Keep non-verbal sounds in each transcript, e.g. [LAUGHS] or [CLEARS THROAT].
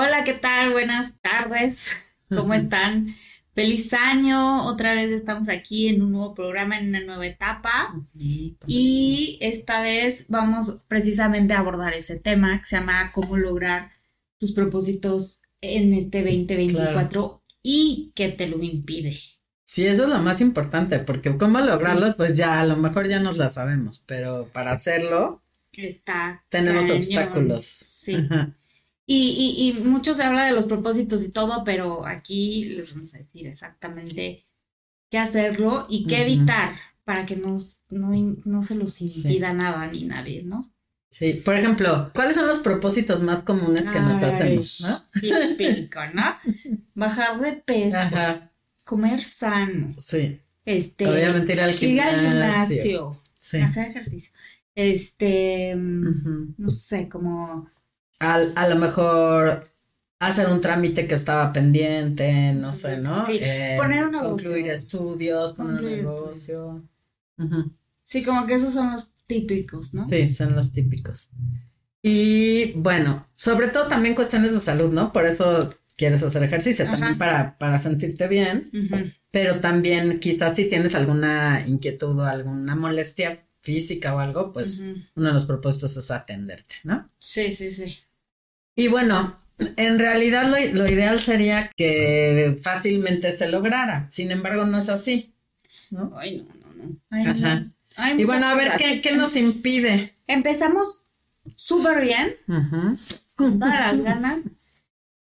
Hola, ¿qué tal? Buenas tardes. [LAUGHS] ¿Cómo están? Feliz año. Otra vez estamos aquí en un nuevo programa, en una nueva etapa. Y esta vez vamos precisamente a abordar ese tema que se llama cómo lograr tus propósitos en este 2024 y qué te lo impide. Sí, eso es lo más importante, porque cómo lograrlo, pues ya a lo mejor ya nos la sabemos, pero para hacerlo está tenemos obstáculos. Sí. Y, y, y, mucho se habla de los propósitos y todo, pero aquí les vamos a decir exactamente qué hacerlo y qué evitar para que nos, no, no se los impida nada ni nadie, ¿no? Sí, por ejemplo, ¿cuáles son los propósitos más comunes que nos hacemos, no? Típico, ¿no? [LAUGHS] Bajar de peso, comer sano. Sí. Este, Obviamente ir al gimnasio. Ir al gimnasio. Sí. Hacer ejercicio. Este, no sé, como a lo mejor hacer un trámite que estaba pendiente, no sé, ¿no? Sí, eh, poner un negocio. Concluir estudios, poner un negocio. Sí, como que esos son los típicos, ¿no? Sí, son los típicos. Y bueno, sobre todo también cuestiones de salud, ¿no? Por eso quieres hacer ejercicio, también para, para sentirte bien, pero también quizás si tienes alguna inquietud o alguna molestia física o algo, pues uno de los propósitos es atenderte, ¿no? Sí, sí, sí. Y bueno, en realidad lo, ideal sería que fácilmente se lograra. Sin embargo, no es así. ¿no? Ay, no, no, no. Ajá. y bueno, a ver, ¿qué, nos impide? Empezamos súper bien, con todas las ganas.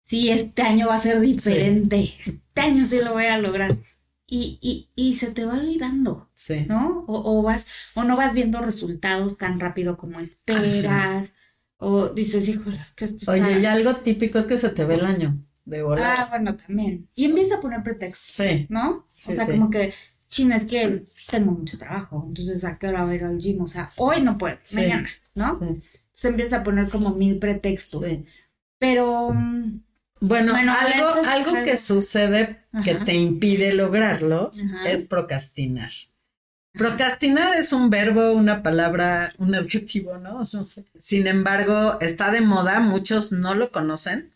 Sí, este año va a ser diferente. Este año sí lo voy a lograr. Y, y, y se te va olvidando, sí. ¿no? O, vas, o no vas viendo resultados tan rápido como esperas. O dices, híjole, que esto Oye, y algo típico es que se te ve el año de volar. Ah, bueno, también. Y empieza a poner pretextos. Sí. ¿No? o sea, como que, china, es que tengo mucho trabajo, entonces a qué hora voy a ir al gym, o sea, hoy no puedo, mañana, ¿no? Se empieza a poner como mil pretextos. Sí. Pero. Bueno, algo, algo que sucede que te impide lograrlo es procrastinar. Procrastinar es un verbo, una palabra, un adjetivo, ¿no? No sé. Sin embargo, está de moda, muchos no lo conocen,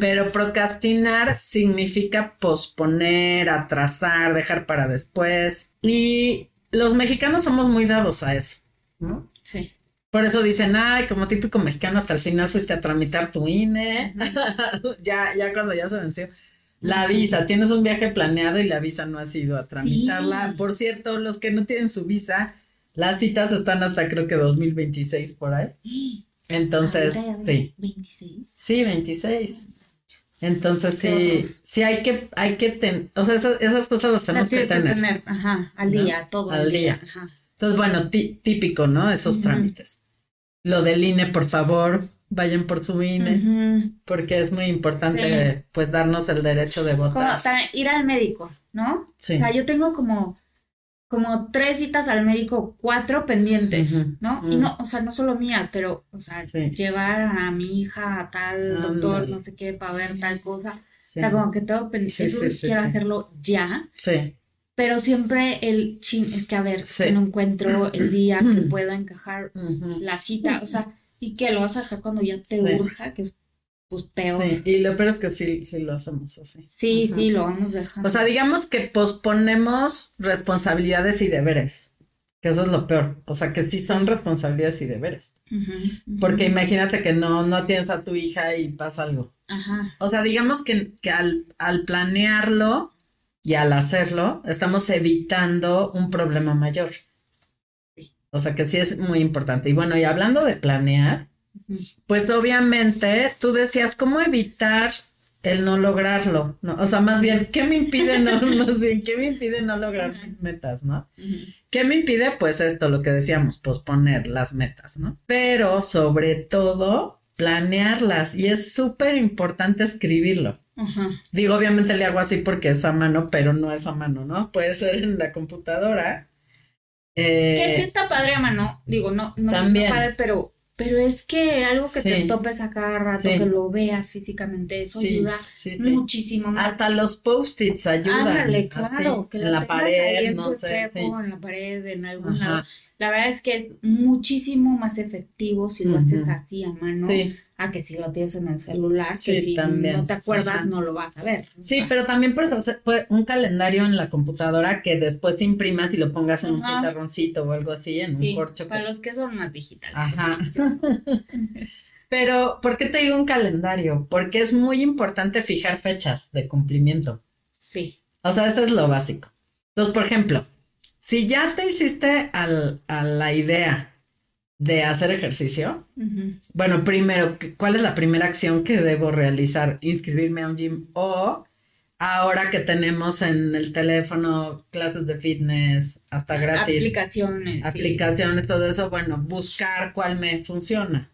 pero procrastinar significa posponer, atrasar, dejar para después. Y los mexicanos somos muy dados a eso, ¿no? Sí. Por eso dicen, ay, como típico mexicano, hasta el final fuiste a tramitar tu INE. [LAUGHS] ya, ya cuando ya se venció. La visa, tienes un viaje planeado y la visa no ha sido a tramitarla. Por cierto, los que no tienen su visa, las citas están hasta creo que 2026 por ahí. [GASPS] Entonces, sí. ¿26? Sí, 26. Entonces sí, sí hay que, hay que tener, o sea, esas, cosas las tenemos que, tener. Ajá, al día, todo. Al día. Ajá. Entonces, bueno, típico, ¿no? Esos trámites. Lo del INE, por favor, vayan por su INE, porque es muy importante, pues, darnos el derecho de votar. Como ir al médico, ¿no? Sí. O sea, yo tengo como, como tres citas al médico, cuatro pendientes, ¿no? Y no, o sea, no solo mía, pero, o sea, llevar a mi hija a tal doctor, no sé qué, para ver tal cosa. O sea, como que tengo pendientes, quiero hacerlo ya. Sí. Pero siempre el chin, es que a ver, no encuentro el día que pueda encajar la cita, o sea, y que lo vas a dejar cuando ya te urja, que es pues peor. Sí, y lo peor es que sí, sí lo hacemos así. Sí, sí, lo vamos dejando. O sea, digamos que posponemos responsabilidades y deberes, que eso es lo peor. O sea, que sí son responsabilidades y deberes. Porque imagínate que no, no tienes a tu hija y pasa algo. Ajá. O sea, digamos que, que al, al planearlo y al hacerlo, estamos evitando un problema mayor. O sea que sí es muy importante. Y bueno, y hablando de planear, pues obviamente tú decías, ¿cómo evitar el no lograrlo? ¿No? O sea, más bien, ¿qué me impide no, [LAUGHS] más bien, ¿qué me impide no lograr mis metas, no? ¿Qué me impide? Pues esto, lo que decíamos, posponer las metas, ¿no? Pero sobre todo, planearlas y es súper importante escribirlo. Digo, obviamente le hago así porque es a mano, pero no es a mano, ¿no? Puede ser en la computadora. Eh, que sí está padre a mano, digo, no, no también. padre, pero, pero es que algo que te topes a cada rato, que lo veas físicamente, eso ayuda muchísimo más. Hasta los post-its ayudan. Ándale, claro, que en la pared, no sé. En la pared, en algún lado. La verdad es que es muchísimo más efectivo si lo haces así a mano. A que si lo tienes en el celular, si no te acuerdas, no lo vas a ver. Sí, pero también puedes hacer un calendario en la computadora que después te imprimas y lo pongas en un pizarroncito o algo así, en un corcho. Para los que son más digitales. Ajá. [LAUGHS] pero, ¿por qué te digo un calendario? Porque es muy importante fijar fechas de cumplimiento. Sí. O sea, eso es lo básico. Entonces, por ejemplo, si ya te hiciste al, a la idea de hacer ejercicio, bueno, primero, ¿cuál es la primera acción que debo realizar? Inscribirme a un gym o ahora que tenemos en el teléfono clases de fitness hasta gratis. Aplicaciones. Aplicaciones, todo eso, bueno, buscar cuál me funciona.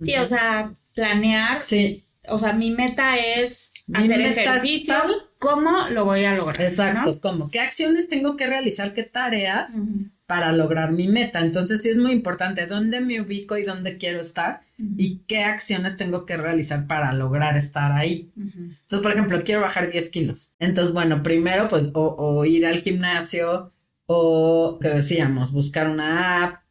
Sí, o sea, planear. Sí. O sea, mi meta es hacer ejercicio. ¿Cómo lo voy a lograr? Exacto, ¿cómo? ¿Qué acciones tengo que realizar? ¿Qué tareas para lograr mi meta? Entonces sí es muy importante dónde me ubico y dónde quiero estar y qué acciones tengo que realizar para lograr estar ahí. Entonces, por ejemplo, quiero bajar 10 kilos. Entonces, bueno, primero pues o ir al gimnasio o, que decíamos, buscar una app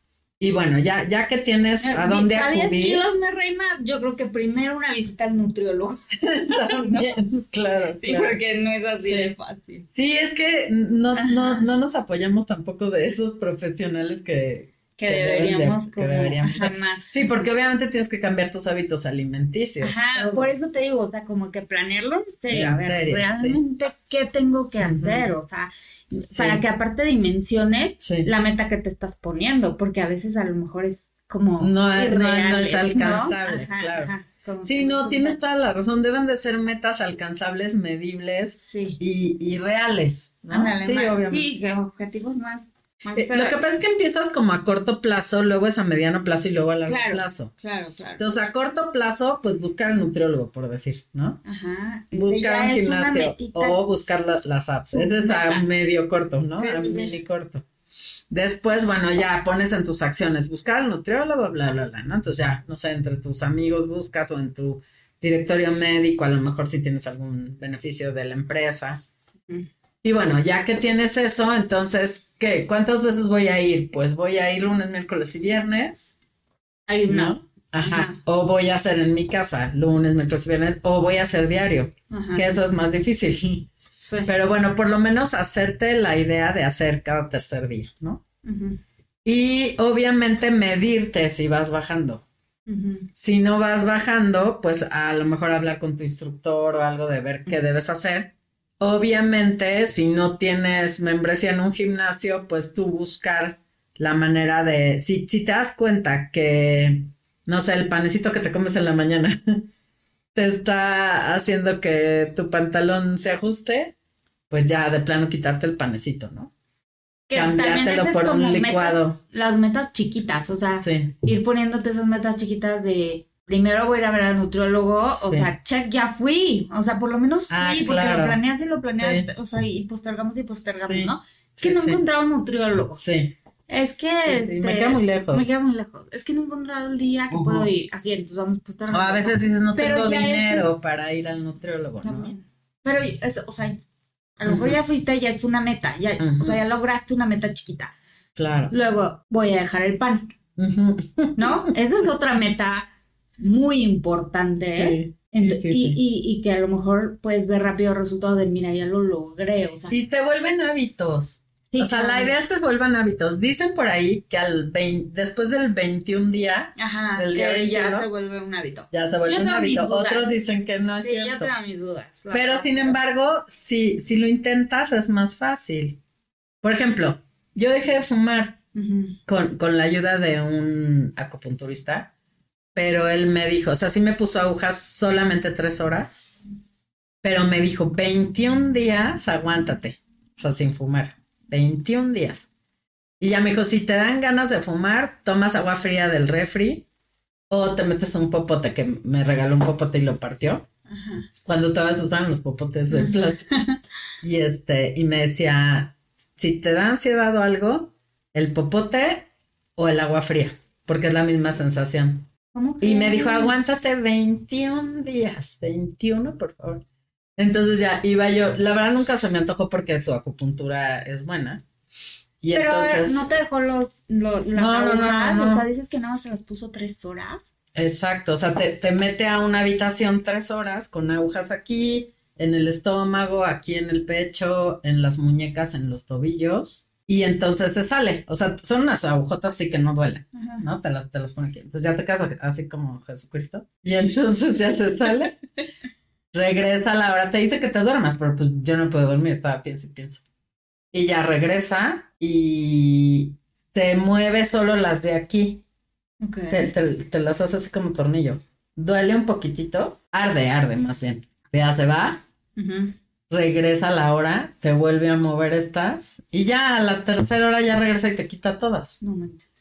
y bueno, ya, ya que tienes a dónde acudir. 10 kilos, me reina, yo creo que primero una visita al nutriólogo. [LAUGHS] También, claro, Sí, porque no es así de fácil. Sí, es que no, no, no nos apoyamos tampoco de esos profesionales que, que, deberíamos, que deberíamos Sí, porque obviamente tienes que cambiar tus hábitos alimenticios. Ajá, por eso te digo, o sea, como que planearlo en serio, a ver, realmente qué tengo que hacer, o sea, para que aparte dimensiones la meta que te estás poniendo, porque a veces a lo mejor es como no, no, es alcanzable, claro. sí, no, tienes toda la razón. Deben de ser metas alcanzables, medibles y, y, reales. ¿no? sí, obviamente. sí, objetivos más lo que pasa es que empiezas como a corto plazo, luego es a mediano plazo y luego a largo plazo. Claro, claro. Entonces, a corto plazo, pues buscar un nutriólogo, por decir, ¿no? Ajá. Buscar un gimnasio o buscar las apps. Ese está medio corto, ¿no? a corto. Después, bueno, ya pones en tus acciones, buscar al nutriólogo, bla, bla, bla, ¿no? Entonces ya, no sé, entre tus amigos buscas o en tu directorio médico, a lo mejor si tienes algún beneficio de la empresa. Y bueno, ya que tienes eso, entonces, ¿qué? ¿Cuántas veces voy a ir? Pues voy a ir lunes, miércoles y viernes. Hay ¿no? Ajá. O voy a hacer en mi casa lunes, miércoles y viernes. O voy a hacer diario, que eso es más difícil. Sí. Pero bueno, por lo menos hacerte la idea de hacer cada tercer día, ¿no? Y obviamente medirte si vas bajando. Si no vas bajando, pues a lo mejor hablar con tu instructor o algo de ver qué debes hacer Obviamente, si no tienes membresía en un gimnasio, pues tú buscar la manera de, si, si te das cuenta que, no sé, el panecito que te comes en la mañana [LAUGHS] te está haciendo que tu pantalón se ajuste, pues ya de plano quitarte el panecito, ¿no? Cambiártelo por un licuado. las metas chiquitas, o sea, ir poniéndote esas metas chiquitas de primero voy a ir a ver al nutriólogo, o sea, check, ya fui, o sea, por lo menos fui, ah, porque lo planeas y lo planeas, o sea, y postergamos y postergamos, ¿no? Es que no he encontrado un nutriólogo. Sí. Es que me queda muy lejos. Me queda muy lejos. Es que no he encontrado el día que puedo ir. Así, entonces vamos a postergar. O a veces dices, no tengo dinero para ir al nutriólogo, También. Pero, es, o sea, a lo mejor ya fuiste, ya es una meta, ya, o sea, ya lograste una meta chiquita. Claro. Luego voy a dejar el pan. ¿No? Esa es otra meta muy importante. y, que a lo mejor puedes ver rápido resultados de, mira, ya lo logré. O sea. Y te vuelven hábitos. o sea, la idea es que vuelvan hábitos. Dicen por ahí que al después del 21 día del día ya se vuelve un hábito. Ya se vuelve un hábito. Otros dicen que no es sí, cierto. Yo tengo mis dudas. Pero sin embargo, si, si lo intentas es más fácil. Por ejemplo, yo dejé de fumar con, con la ayuda de un acupunturista pero él me dijo, o sea, sí me puso agujas solamente tres horas, pero me dijo, 21 días, aguántate, o sea, sin fumar, 21 días. Y ya me dijo, si te dan ganas de fumar, tomas agua fría del refri O te metes un popote que me regaló un popote y lo partió. Ajá. Cuando todas usaban los popotes de plástico. [LAUGHS] y este, y me decía, si te da ansiedad o algo, el popote o el agua fría, porque es la misma sensación. ¿Cómo y me dijo, aguántate 21 días, 21, por favor. Entonces ya iba yo, la verdad nunca se me antojó porque su acupuntura es buena. Y Pero entonces, no te dejó los, las no, no, no, o sea, dices que nada más se los puso tres horas. Exacto, o sea, te, te mete a una habitación tres horas con agujas aquí, en el estómago, aquí en el pecho, en las muñecas, en los tobillos. Y entonces se sale. O sea, son unas agujotas así que no duelen, ¿no? Te las, te las pone aquí. Entonces ya te quedas así como Jesucristo. Y entonces ya se sale. [LAUGHS] regresa a la hora. Te dice que te duermas, pero pues yo no puedo dormir. Estaba pienso y pienso. Y ya regresa y te mueve solo las de aquí. Te, te, las hace así como tornillo. Duele un poquitito. Arde, arde más bien. Ya se va regresa la hora, te vuelve a mover estas y ya a la tercera hora ya regresa y te quita todas. No manches.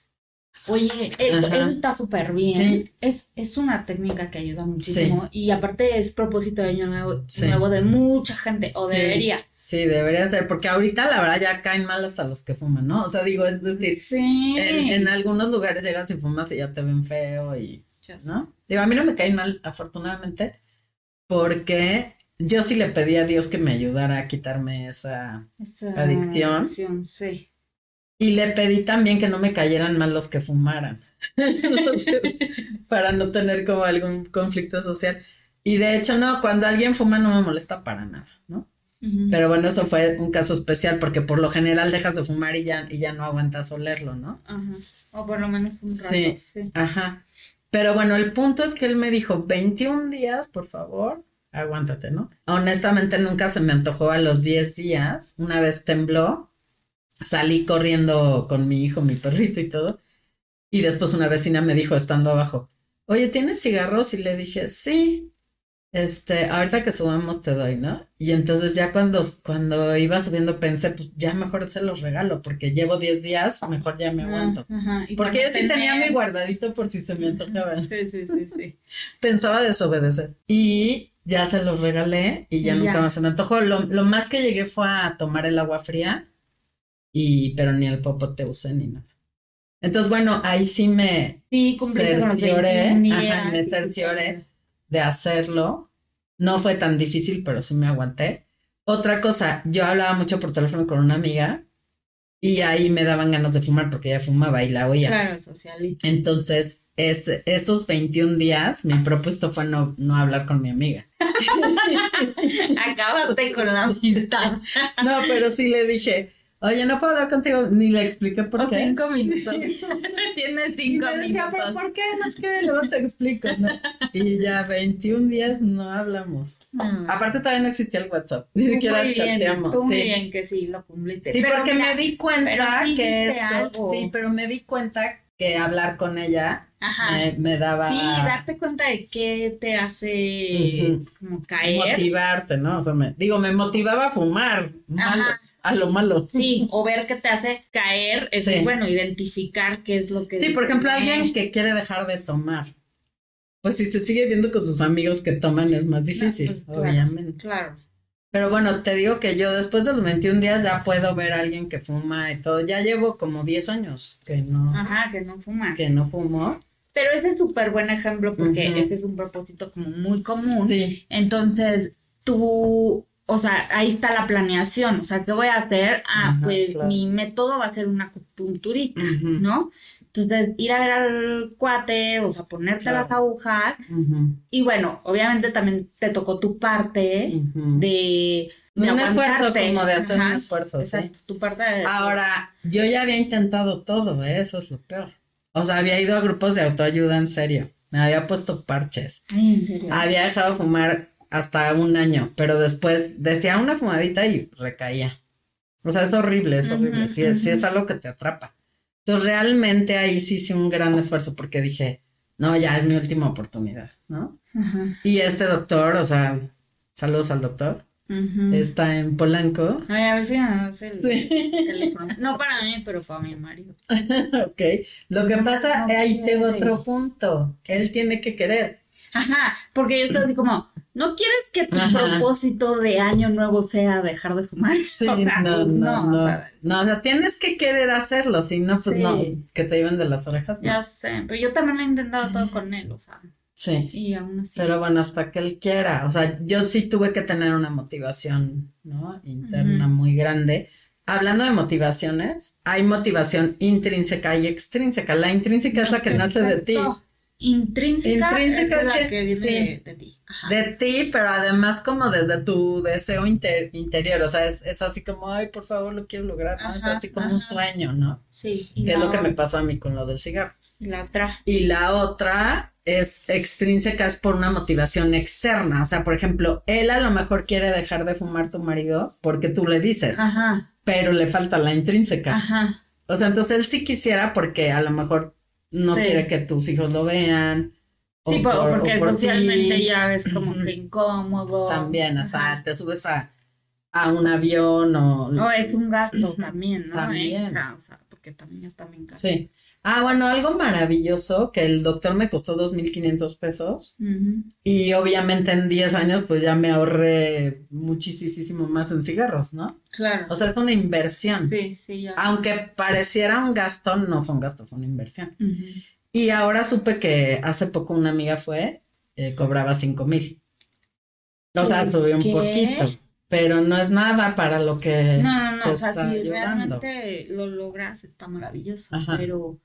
Oye, eso está súper bien. Es, es una técnica que ayuda muchísimo y aparte es propósito de año nuevo, nuevo de mucha gente, o debería. Sí, debería ser, porque ahorita la verdad ya caen mal hasta los que fuman, ¿no? O sea, digo, es decir, en, en, algunos lugares llegas y fumas y ya te ven feo y, ¿no? Digo, a mí no me caen mal, afortunadamente, porque yo sí le pedí a Dios que me ayudara a quitarme esa, adicción. sí. Y le pedí también que no me cayeran mal los que fumaran, [LAUGHS] [LAUGHS] para no tener como algún conflicto social. Y de hecho, no, cuando alguien fuma no me molesta para nada, ¿no? Pero bueno, eso fue un caso especial porque por lo general dejas de fumar y ya, y ya no aguantas olerlo, ¿no? Ajá. O por lo menos un rato. Sí, sí. Ajá. Pero bueno, el punto es que él me dijo, 21 días, por favor, aguántate, ¿no? Honestamente nunca se me antojó a los 10 días, una vez tembló, salí corriendo con mi hijo, mi perrito y todo, y después una vecina me dijo estando abajo, oye, ¿tienes cigarros? Y le dije, sí, este, ahorita que subamos te doy, ¿no? Y entonces ya cuando, cuando iba subiendo pensé, pues ya mejor se los regalo, porque llevo 10 días, mejor ya me aguanto. porque yo sí tenía mi guardadito por si se me antojaban. Sí, sí, sí, sí. [LAUGHS] Pensaba desobedecer. Y ya se los regalé y ya nunca más se me antojó. Lo, más que llegué fue a tomar el agua fría, y, pero ni el popote usé ni nada. Entonces, bueno, ahí sí me sí, cercioré, ajá, me cercioré de hacerlo. No fue tan difícil, pero sí me aguanté. Otra cosa, yo hablaba mucho por teléfono con una amiga y ahí me daban ganas de fumar porque ella fumaba y la oía. Claro, social. Entonces, es, esos 21 días, mi propuesto fue no, no hablar con mi amiga. [LAUGHS] Acabaste con la amistad. [LAUGHS] no, pero sí le dije, oye, no puedo hablar contigo, ni le expliqué por qué. cinco minutos. [LAUGHS] [LAUGHS] Tienes cinco y me decía, minutos. ¿por qué? No es que luego te explico, ¿no? Y ya 21 días no hablamos. Mm. Aparte todavía no existía el WhatsApp, ni siquiera chateamos. Muy bien que sí lo cumpliste. Sí, porque me di cuenta que eso, sí, pero me di cuenta que hablar con ella Me, daba... Sí, darte cuenta de qué te hace como caer. Motivarte, ¿no? O sea, me, digo, me motivaba a fumar, a lo malo. Sí, o ver qué te hace caer, es bueno, identificar qué es lo que... Sí, por ejemplo, alguien que quiere dejar de tomar. Pues si se sigue viendo con sus amigos que toman es más difícil, pues, obviamente. Claro. Pero bueno, te digo que yo después de los 21 días ya puedo ver a alguien que fuma y todo. Ya llevo como 10 años que no. Ajá, que no fumas. Que no fumo. Pero ese es súper buen ejemplo porque ese es un propósito como muy común. Sí. Entonces, tú, o sea, ahí está la planeación. O sea, ¿qué voy a hacer? Ah, pues mi método va a ser un acupunturista, ¿no? Entonces, ir a ver al cuate, o sea, ponerte las agujas. Y bueno, obviamente también te tocó tu parte de, un esfuerzo, como de hacer un esfuerzo. Exacto, tu parte de... Ahora, yo ya había intentado todo, ¿eh? eso es lo peor. O sea, había ido a grupos de autoayuda en serio. Me había puesto parches. Ay, ¿en serio? Había dejado fumar hasta un año, pero después decía una fumadita y recaía. O sea, es horrible, es horrible. sí, es, sí es algo que te atrapa. Entonces realmente ahí sí hice un gran esfuerzo porque dije, no, ya es mi última oportunidad, ¿no? Y este doctor, o sea, saludos al doctor, Está en Polanco. Ay, a ver si no el teléfono. No para mí, pero para mi marido. [LAUGHS] ok. Lo que pasa, ahí tengo otro punto. Él tiene que querer. Ajá, porque yo estoy así como, ¿no quieres que tu propósito de año nuevo sea dejar de fumar? Sí, [LAUGHS] no, no, no, no, o sea, tienes que querer hacerlo, si no, pues no, que te lleven de las orejas. Ya sé, pero yo también lo he intentado todo con él, o sea. Sí. Y aún así. Pero bueno, hasta que él quiera, o sea, yo sí tuve que tener una motivación, ¿no? Interna muy grande. Hablando de motivaciones, hay motivación intrínseca y extrínseca. La intrínseca es la que nace de ti intrínseca, intrínseca es la que, viene de, ti. De ti, pero además como desde tu deseo interior, o sea, es, así como, ay, por favor, lo quiero lograr, ¿no? es así como un sueño, ¿no? Sí. Que es lo que me pasó a mí con lo del cigarro. Y la otra. Y la otra es extrínseca, es por una motivación externa, o sea, por ejemplo, él a lo mejor quiere dejar de fumar tu marido porque tú le dices, Ajá. pero le falta la intrínseca. Ajá. O sea, entonces él sí quisiera porque a lo mejor no quiere que tus hijos lo vean. Sí, porque socialmente ya es como [CLEARS THROAT] que incómodo. También, hasta te subes a, a, un avión o... No, es un gasto también, ¿no? También. o sea, porque también está bien caro. Sí. Ah, bueno, algo maravilloso que el doctor me costó 2.500 pesos y obviamente en 10 años pues ya me ahorré muchísimo más en cigarros, ¿no? Claro. O sea, es una inversión. Sí, sí, ya. Aunque pareciera un gasto, no fue un gasto, fue una inversión. Y ahora supe que hace poco una amiga fue, eh, cobraba 5,000. O sea, subió un poquito pero no es nada para lo que no no no o sea si realmente lo logras está maravilloso pero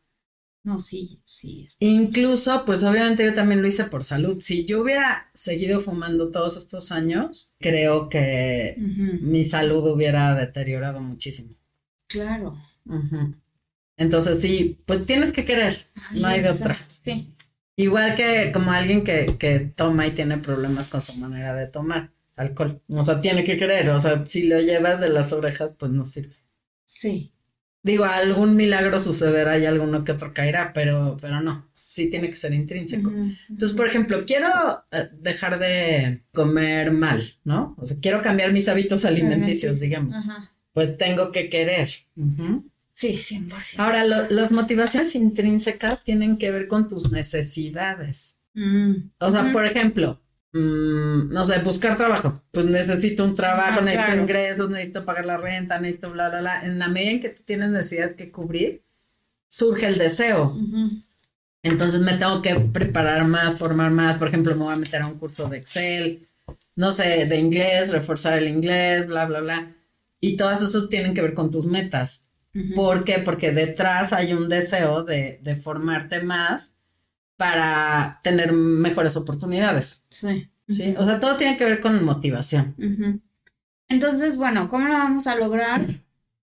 no, sí, sí. Incluso, pues obviamente yo también lo hice por salud. Si yo hubiera seguido fumando todos estos años, creo que mi salud hubiera deteriorado muchísimo. Claro. Entonces sí, pues tienes que querer, no hay de otra. Sí. Igual que como alguien que, que toma y tiene problemas con su manera de tomar alcohol. O sea, tiene que querer. O sea, si lo llevas de las orejas, pues no sirve. Sí. Digo, algún milagro sucederá y alguno que otro caerá, pero, pero no, sí tiene que ser intrínseco. Entonces, por ejemplo, quiero eh, dejar de comer mal, ¿no? O sea, quiero cambiar mis hábitos alimenticios, digamos. Pues tengo que querer. Sí, 100%. Ahora, las motivaciones intrínsecas tienen que ver con tus necesidades. Mm. O sea, por ejemplo, Mm, no sé, buscar trabajo. Pues necesito un trabajo, necesito ingresos, necesito pagar la renta, necesito bla, bla, bla. En la medida en que tú tienes necesidades que cubrir, surge el deseo. Entonces me tengo que preparar más, formar más. Por ejemplo, me voy a meter a un curso de Excel, no sé, de inglés, reforzar el inglés, bla, bla, bla. Y todas esas tienen que ver con tus metas. ¿Por qué? Porque detrás hay un deseo de, de formarte más para tener mejores oportunidades. Sí. Sí, o sea, todo tiene que ver con motivación. Entonces, bueno, ¿cómo lo vamos a lograr?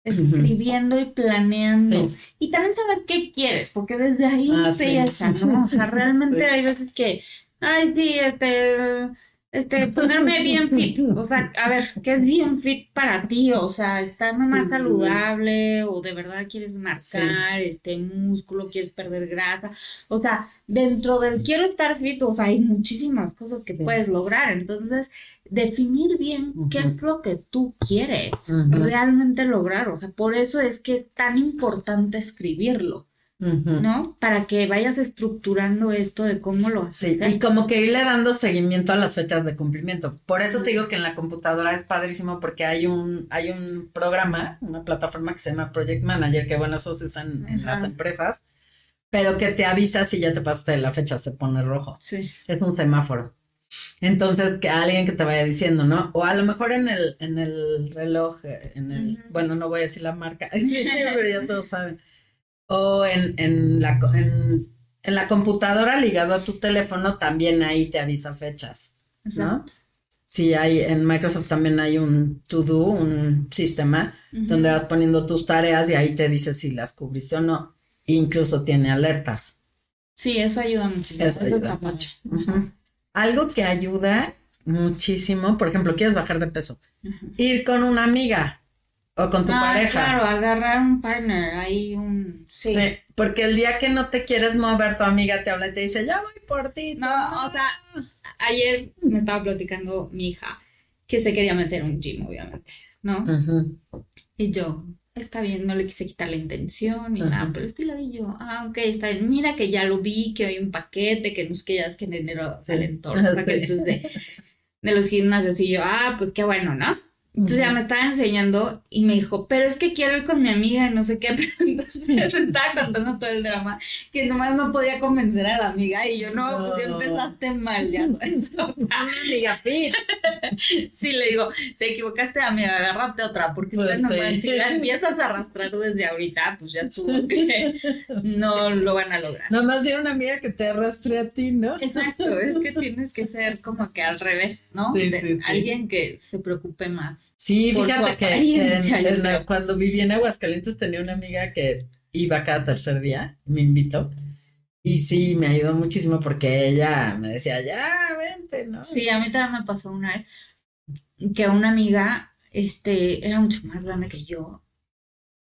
Escribiendo y planeando. Y también saber qué quieres, porque desde ahí ah, empieza, ¿no? O sea, [LAUGHS] realmente hay veces que, ay, sí, este, este, ponerme bien fit, o sea, a ver, ¿qué es bien fit para ti? O sea, estar más saludable o de verdad quieres marcar este músculo, quieres perder grasa, o sea, dentro del quiero estar fit, o sea, hay muchísimas cosas que puedes lograr, entonces, definir bien qué es lo que tú quieres realmente lograr, o sea, por eso es que es tan importante escribirlo. ¿No? Para que vayas estructurando esto de cómo lo haces. Sí, y como que irle dando seguimiento a las fechas de cumplimiento. Por eso te digo que en la computadora es padrísimo porque hay un, hay un programa, una plataforma que se llama Project Manager, que bueno, eso se usa en, las empresas, pero que te avisa si ya te pasaste de la fecha, se pone rojo. Sí. Es un semáforo. Entonces, que alguien que te vaya diciendo, ¿no? O a lo mejor en el, en el reloj, eh, en el, bueno, no voy a decir la marca, [LAUGHS] pero ya todos saben o en, en, la, en, la computadora ligado a tu teléfono también ahí te avisa fechas. ¿no? Sí, hay, en Microsoft también hay un to-do, un sistema donde vas poniendo tus tareas y ahí te dice si las cubriste o no. Incluso tiene alertas. Sí, eso ayuda muchísimo. Eso, ayuda mucho. Algo que ayuda muchísimo, por ejemplo, quieres bajar de peso, ir con una amiga, o con tu ah, pareja. Claro, agarrar un partner, ahí un... Sí. Porque el día que no te quieres mover, tu amiga te habla y te dice, ya voy por ti. No, o sea, ayer me estaba platicando mi hija que se quería meter un gym, obviamente, ¿no? Y yo, está bien, no le quise quitar la intención y nada, pero este lo vi yo, ah, ok, está bien, mira que ya lo vi, que hay un paquete, que no es que ya es que en enero salen todos [LAUGHS] los paquetes de, de los gimnasios y yo, ah, pues qué bueno, ¿no? Entonces ya me estaba enseñando y me dijo, pero es que quiero ir con mi amiga y no sé qué, pero [LAUGHS] entonces me estaba contando todo el drama, que nomás no podía convencer a la amiga y yo, no, pues ya empezaste mal, ya. [LAUGHS] amiga [LAUGHS] sí, le digo, te equivocaste, amiga, agárrate otra, porque pues no, si la empiezas a arrastrar desde ahorita, pues ya estuvo que no lo van a lograr. Nomás era una amiga que te arrastre a ti, ¿no? Exacto, es que tienes que ser como que al revés, ¿no? Alguien que se preocupe más. Sí, fíjate que, cuando viví en Aguascalientes tenía una amiga que iba cada tercer día, me invitó. Y sí, me ayudó muchísimo porque ella me decía, ya, vente, ¿no? Sí, a mí también me pasó una vez que una amiga, este, era mucho más grande que yo.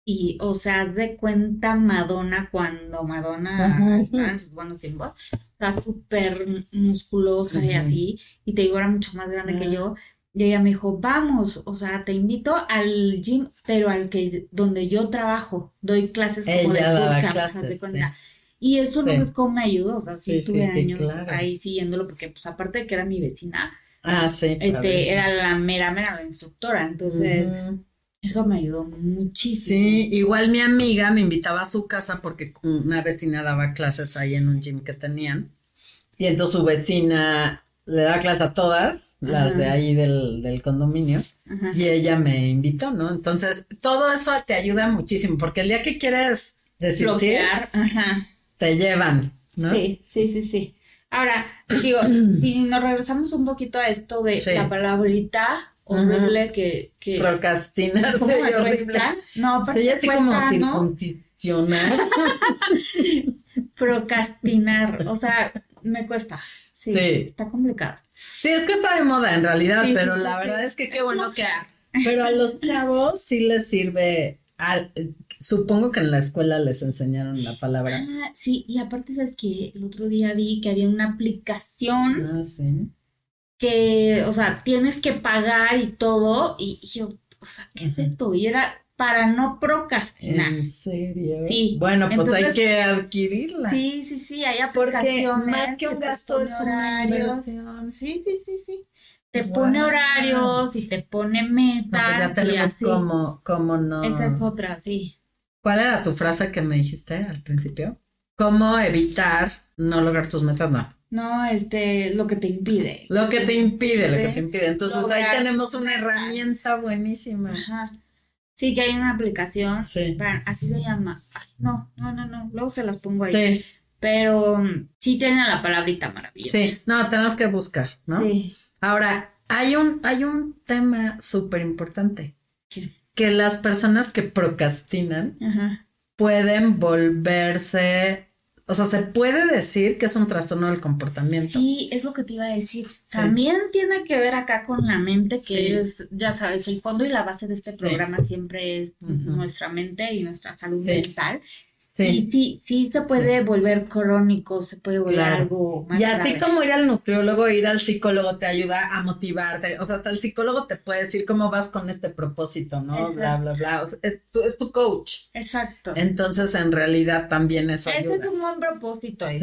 Y, o sea, haz de cuenta Madonna cuando Madonna estaba en sus buenos tiempos. Está súper musculosa y así. Y te digo, era mucho más grande que yo. Y ella me dijo, vamos, o sea, te invito al gym, pero al que donde yo trabajo, doy clases como de bootcamp, Y eso no es como me ayudó, o sea, sí, tuve años ahí siguiéndolo, porque pues aparte de que era mi vecina, ah, sí, este, era la mera, mera instructora, entonces eso me ayudó muchísimo. Sí, igual mi amiga me invitaba a su casa porque una vecina daba clases ahí en un gym que tenían, y entonces su vecina le da clase a todas, las de ahí del, condominio, y ella me invitó, ¿no? Entonces, todo eso te ayuda muchísimo, porque el día que quieres desistir, te llevan, ¿no? Sí, sí, sí, sí. Ahora, digo, si nos regresamos un poquito a esto de la palabrita horrible que, que... Procrastinar. ¿Cómo horrible? No, Soy así como circuncisionar. [LAUGHS] Procrastinar, o sea, me cuesta. Sí, está complicado. Sí, es que está de moda en realidad, pero la verdad es que qué bueno que... Pero a [LAUGHS] los chavos sí les sirve, al, supongo que en la escuela les enseñaron la palabra. Ah, sí, y aparte sabes que el otro día vi que había una aplicación. Ah, sí. Que, o sea, tienes que pagar y todo, y, yo, o sea, ¿qué es esto? Y era para no procrastinar. ¿En serio? Sí. Bueno, pues hay que adquirirla. Sí, sí, sí, hay aplicaciones. Porque más que un gasto es una inversión. Sí, sí, sí, sí. Te pone horarios y te pone metas. No, pues ya tenemos como, como no. Esa es otra, sí. ¿Cuál era tu frase que me dijiste al principio? ¿Cómo evitar no lograr tus metas? No. No, este, lo que te impide. Lo que te impide, lo que te impide. Entonces ahí tenemos una herramienta buenísima. Ajá. Sí, que hay una aplicación. Sí. así se llama. no, no, no, no. Luego se las pongo ahí. Sí. Pero mm, sí tiene la palabrita maravillosa. Sí, no, tenemos que buscar, ¿no? Sí. Ahora, hay un, hay un tema súper importante. Que las personas que procrastinan pueden volverse o sea, se puede decir que es un trastorno del comportamiento. Sí, es lo que te iba a decir. También tiene que ver acá con la mente, que es, ya sabes, el fondo y la base de este programa siempre es nuestra mente y nuestra salud mental. Sí. Y sí, sí se puede volver crónico, se puede volver algo más. Y así como ir al nutriólogo, ir al psicólogo te ayuda a motivarte. O sea, hasta el psicólogo te puede decir cómo vas con este propósito, ¿no? Bla, bla, bla. es, tu, es, tu, coach. Exacto. Entonces, en realidad también eso Ese es un buen propósito. Sí.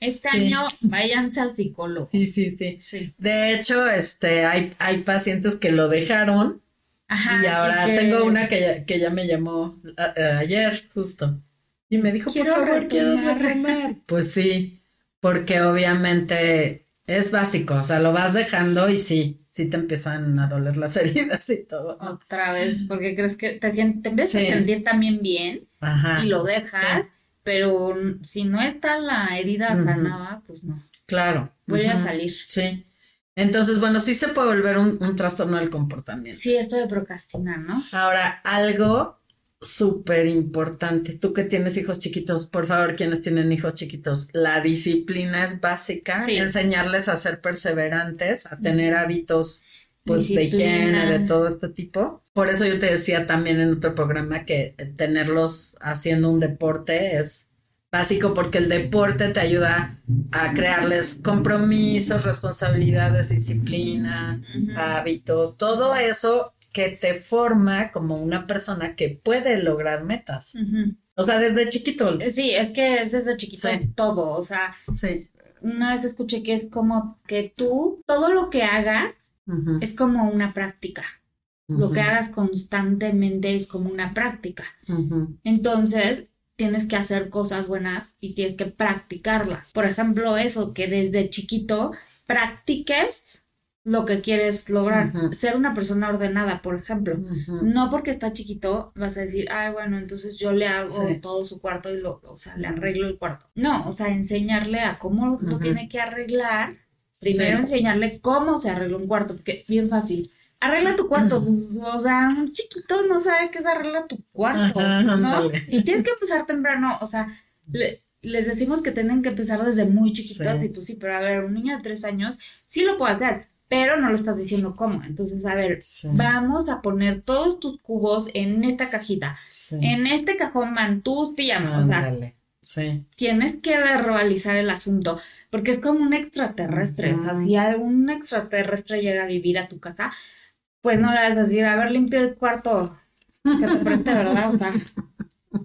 Este año váyanse al psicólogo. Sí, sí, sí, De hecho, este, hay, hay pacientes que lo dejaron. Ajá, y ahora tengo una que ya, que ya me llamó ayer, justo y me dijo, por favor, quiero retomar. [LAUGHS] Pues sí, porque obviamente es básico, o sea, lo vas dejando y sí, sí te empiezan a doler las [LAUGHS] heridas y todo. Otra vez, porque crees que te sientes, te empiezas a sentir también bien y lo dejas, pero si no está la herida sanada, pues no. Claro. Vuelve a salir. Sí. Entonces, bueno, sí se puede volver un, un trastorno del comportamiento. Sí, esto de procrastinar, ¿no? Ahora, algo súper importante. Tú que tienes hijos chiquitos, por favor, quienes tienen hijos chiquitos, la disciplina es básica, enseñarles a ser perseverantes, a tener hábitos pues de higiene, de todo este tipo. Por eso yo te decía también en otro programa que tenerlos haciendo un deporte es básico porque el deporte te ayuda a crearles compromisos, responsabilidades, disciplina, hábitos, todo eso que te forma como una persona que puede lograr metas. O sea, desde chiquito. Sí, es que es desde chiquito todo. O sea, sí. una vez escuché que es como que tú, todo lo que hagas es como una práctica. Lo que hagas constantemente es como una práctica. Entonces, tienes que hacer cosas buenas y tienes que practicarlas. Por ejemplo, eso, que desde chiquito practiques lo que quieres lograr. Ser una persona ordenada, por ejemplo. No porque está chiquito vas a decir, ay, bueno, entonces yo le hago todo su cuarto y lo, o sea, le arreglo el cuarto. No, o sea, enseñarle a cómo lo, tiene que arreglar. Primero enseñarle cómo se arregla un cuarto, porque bien fácil. Arregla tu cuarto, o sea, un chiquito no sabe qué es arregla tu cuarto, ¿no? Y tienes que empezar temprano, o sea, les decimos que tienen que empezar desde muy chiquitos, y pues sí, pero a ver, un niño de tres años sí lo puede hacer, pero no lo estás diciendo cómo. Entonces, a ver, vamos a poner todos tus cubos en esta cajita. En este cajón van tus pijamas. o sea, tienes que verbalizar el asunto, porque es como un extraterrestre. O sea, si algún extraterrestre llega a vivir a tu casa, pues no le vas a decir, a ver, limpia el cuarto que te preste, ¿verdad? O sea,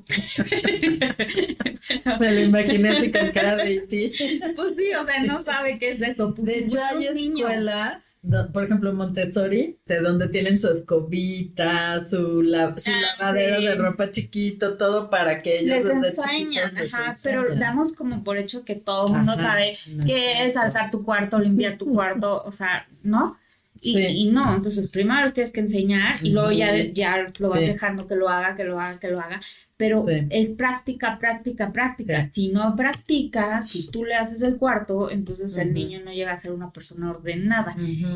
[LAUGHS] Me lo imaginé así con cara de ti. Pues sí, o sea, no sabe qué es eso. Pues de hecho, hay escuelas, por ejemplo, Montessori, de donde tienen su escobita, su, la, su ah, lavadero de ropa chiquito, todo para que ellos les enseñan. ajá, pero damos como por hecho que todo el mundo sabe qué es alzar tu cuarto, limpiar tu cuarto, o sea, ¿no? Y, y, no, entonces primero tienes que enseñar y luego ya, ya lo vas dejando que lo haga, que lo haga, que lo haga pero es práctica, práctica, práctica. Si no practicas, si tú le haces el cuarto, entonces el niño no llega a ser una persona ordenada.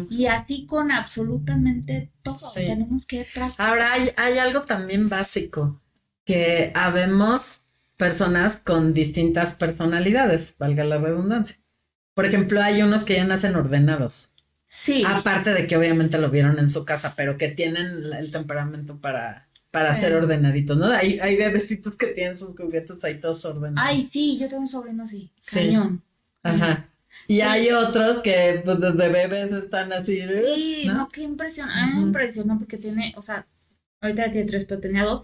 Y así con absolutamente todo. Tenemos que practicar. Ahora hay, hay algo también básico, que habemos personas con distintas personalidades, valga la redundancia. Por ejemplo, hay unos que ya nacen ordenados. Sí. Aparte de que obviamente lo vieron en su casa, pero que tienen el temperamento para para ser ordenaditos, ¿no? Hay, hay bebecitos que tienen sus juguetes ahí todos ordenados. Ay, sí, yo tengo un sobrino así, cañón. Ajá. Y hay otros que, pues, desde bebés están así. Sí, no, qué impresión. A mí me impresionó porque tiene, o sea, ahorita tiene tres, pero tenía dos.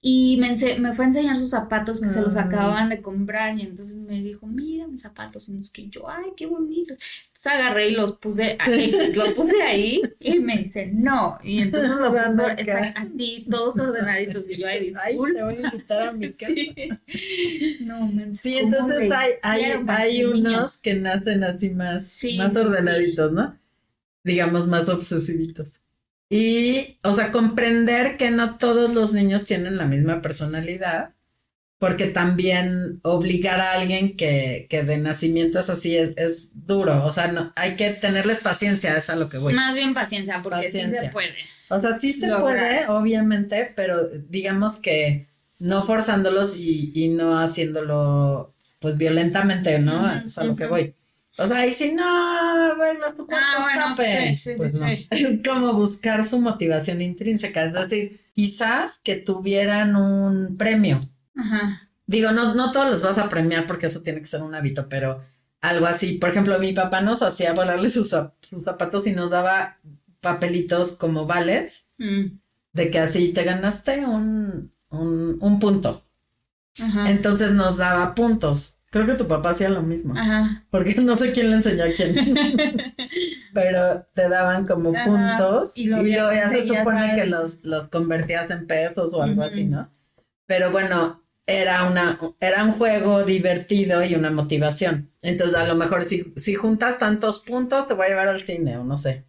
Y me, me fue a enseñar sus zapatos que se los acababan de comprar y entonces me dijo, mira mis zapatos, y que yo, ay, qué bonito. Entonces agarré y los puse ahí, [LAUGHS] los puse ahí y me dice, no. Y entonces los puse así, todos ordenaditos. Y yo, ay, [LAUGHS] ay, te voy a invitar a mi [LAUGHS] casa. no, me Sí, entonces hay, hay, hay unos que nacen así más, más ordenaditos, ¿no? Digamos, más obsesivitos. Y, o sea, comprender que no todos los niños tienen la misma personalidad, porque también obligar a alguien que, que de nacimiento es así es, duro. O sea, no, hay que tenerles paciencia, es a lo que voy. Más bien paciencia, porque sí se puede. O sea, sí se puede, obviamente, pero digamos que no forzándolos y, y no haciéndolo, pues violentamente, ¿no? es a lo que voy. O sea, y si no verlos tu cuerpo ah, pues no. Es como buscar su motivación intrínseca. Es decir, quizás que tuvieran un premio. Ajá. Digo, no, no todos los vas a premiar porque eso tiene que ser un hábito, pero algo así. Por ejemplo, mi papá nos hacía volarle sus, sus zapatos y nos daba papelitos como vales mm. de que así te ganaste un, un, un punto. Ajá. Entonces nos daba puntos. Creo que tu papá hacía lo mismo. Ajá. Porque no sé quién le enseñó a quién. [LAUGHS] Pero te daban como puntos y, luego ya se supone que los, los convertías en pesos o algo así, ¿no? Pero bueno, era una, era un juego divertido y una motivación. Entonces, a lo mejor si, si juntas tantos puntos, te voy a llevar al cine o no sé.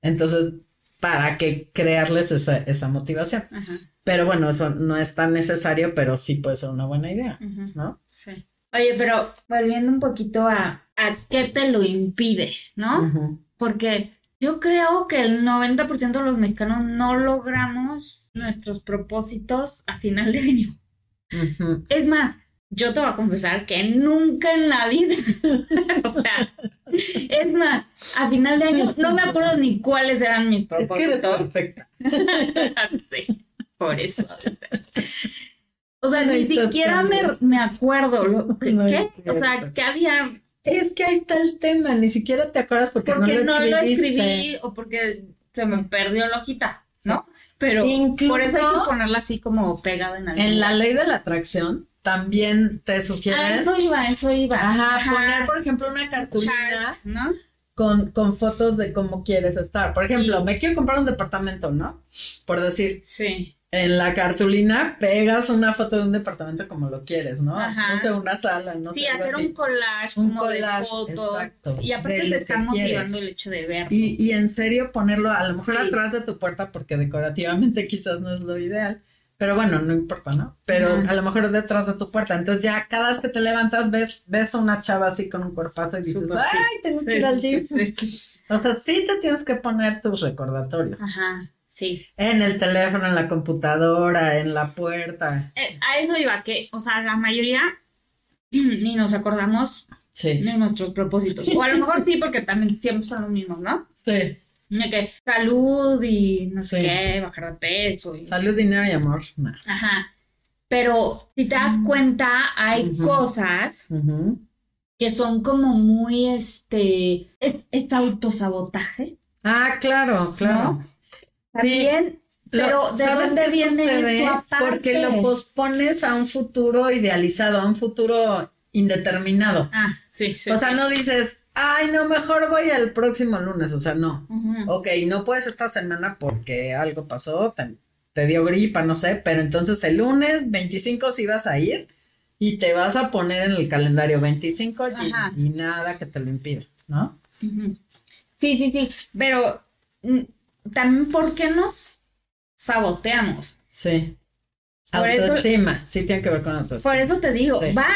Entonces, para que crearles esa, esa motivación. Pero bueno, eso no es tan necesario, pero sí puede ser una buena idea, ¿no? Sí. Oye, pero volviendo un poquito a, a qué te lo impide, ¿no? Porque yo creo que el 90% de los mexicanos no logramos nuestros propósitos a final de año. Es más, yo te voy a confesar que nunca en la vida, [LAUGHS] o sea, es más, a final de año no me acuerdo ni cuáles eran mis propósitos. Es que perfecta. [LAUGHS] sí, por eso. O sea, ni siquiera me, me, acuerdo. Lo, [LAUGHS] ¿Qué? o sea, ¿qué había? Es que ahí está el tema, ni siquiera te acuerdas porque, porque no, lo, escribí o porque se me perdió la hojita, ¿no? Pero por eso hay que ponerla así como pegada en algo. En la ley de la atracción también te sugiere. Ah, eso iba, eso iba. Ajá, poner, por ejemplo, una cartulina. ¿no? Con, con, fotos de cómo quieres estar. Por ejemplo, me quiero comprar un departamento, ¿no? Por decir. Sí en la cartulina pegas una foto de un departamento como lo quieres, ¿no? Ajá. No sé, una sala, ¿no? Sí, hacer un collage un como collage, de fotos. Exacto, y aparte te está motivando el hecho de ver. Y, y en serio ponerlo a lo mejor atrás de tu puerta porque decorativamente [LAUGHS] quizás no es lo ideal. Pero bueno, no importa, ¿no? Pero a lo mejor detrás de tu puerta. Entonces ya cada vez que te levantas ves, ves a una chava así con un cuerpazo y dices, ay, tengo que ir al gym. o sea, sí te tienes que poner tus recordatorios. Ajá. Sí. En el teléfono, en la computadora, en la puerta. Eh, a eso iba, que, o sea, la mayoría [CLEARS THROAT] ni nos acordamos sí. de nuestros propósitos. O a lo mejor sí, porque también siempre son los mismos, ¿no? Sí. De que salud y no sé qué, bajar de peso. Salud, dinero y amor. Ajá. Pero si te das cuenta, hay cosas que son como muy, este, este autosabotaje. Ah, claro, claro. También, pero ¿de dónde viene eso Porque lo pospones a un futuro idealizado, a un futuro indeterminado. Ah, sí, sí. O sea, no dices, ay, no, mejor voy el próximo lunes. O sea, no. Ok, no puedes esta semana porque algo pasó, te, dio gripa, no sé, pero entonces el lunes 25 sí vas a ir y te vas a poner en el calendario 25 y, y, nada que te lo impida, ¿no? Sí, sí, sí, pero mm, también por qué nos saboteamos. Sí. autoestima, sí tiene que ver con autoestima. Por eso te digo, va,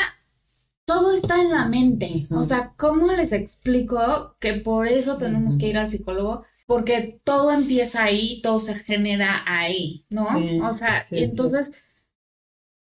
todo está en la mente. O sea, ¿cómo les explico que por eso tenemos que ir al psicólogo? Porque todo empieza ahí, todo se genera ahí, ¿no? o sea, entonces,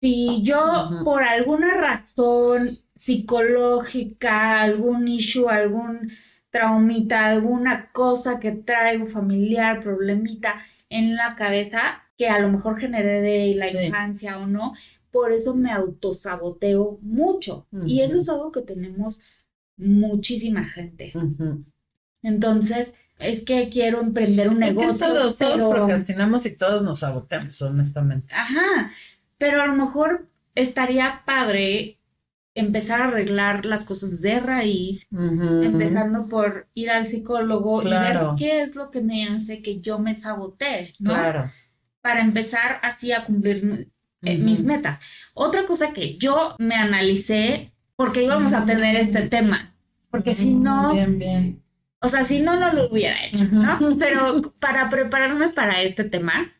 si yo por alguna razón psicológica, algún issue, algún traumita, alguna cosa que traigo familiar, problemita en la cabeza que a lo mejor generé de la infancia o no, por eso me autosaboteo mucho. Y eso es algo que tenemos muchísima gente. Entonces, es que quiero emprender un negocio. todos, todos procrastinamos y todos nos saboteamos, honestamente. Ajá, pero a lo mejor estaría padre empezar a arreglar las cosas de raíz, empezando por ir al psicólogo y ver qué es lo que me hace que yo me sabotee, ¿no? Claro. Para empezar así a cumplir eh, mis metas. Otra cosa que yo me analicé, porque íbamos a tener este tema, porque si no... Bien, bien. O sea, si no, no lo hubiera hecho, ¿no? Pero para prepararme para este tema,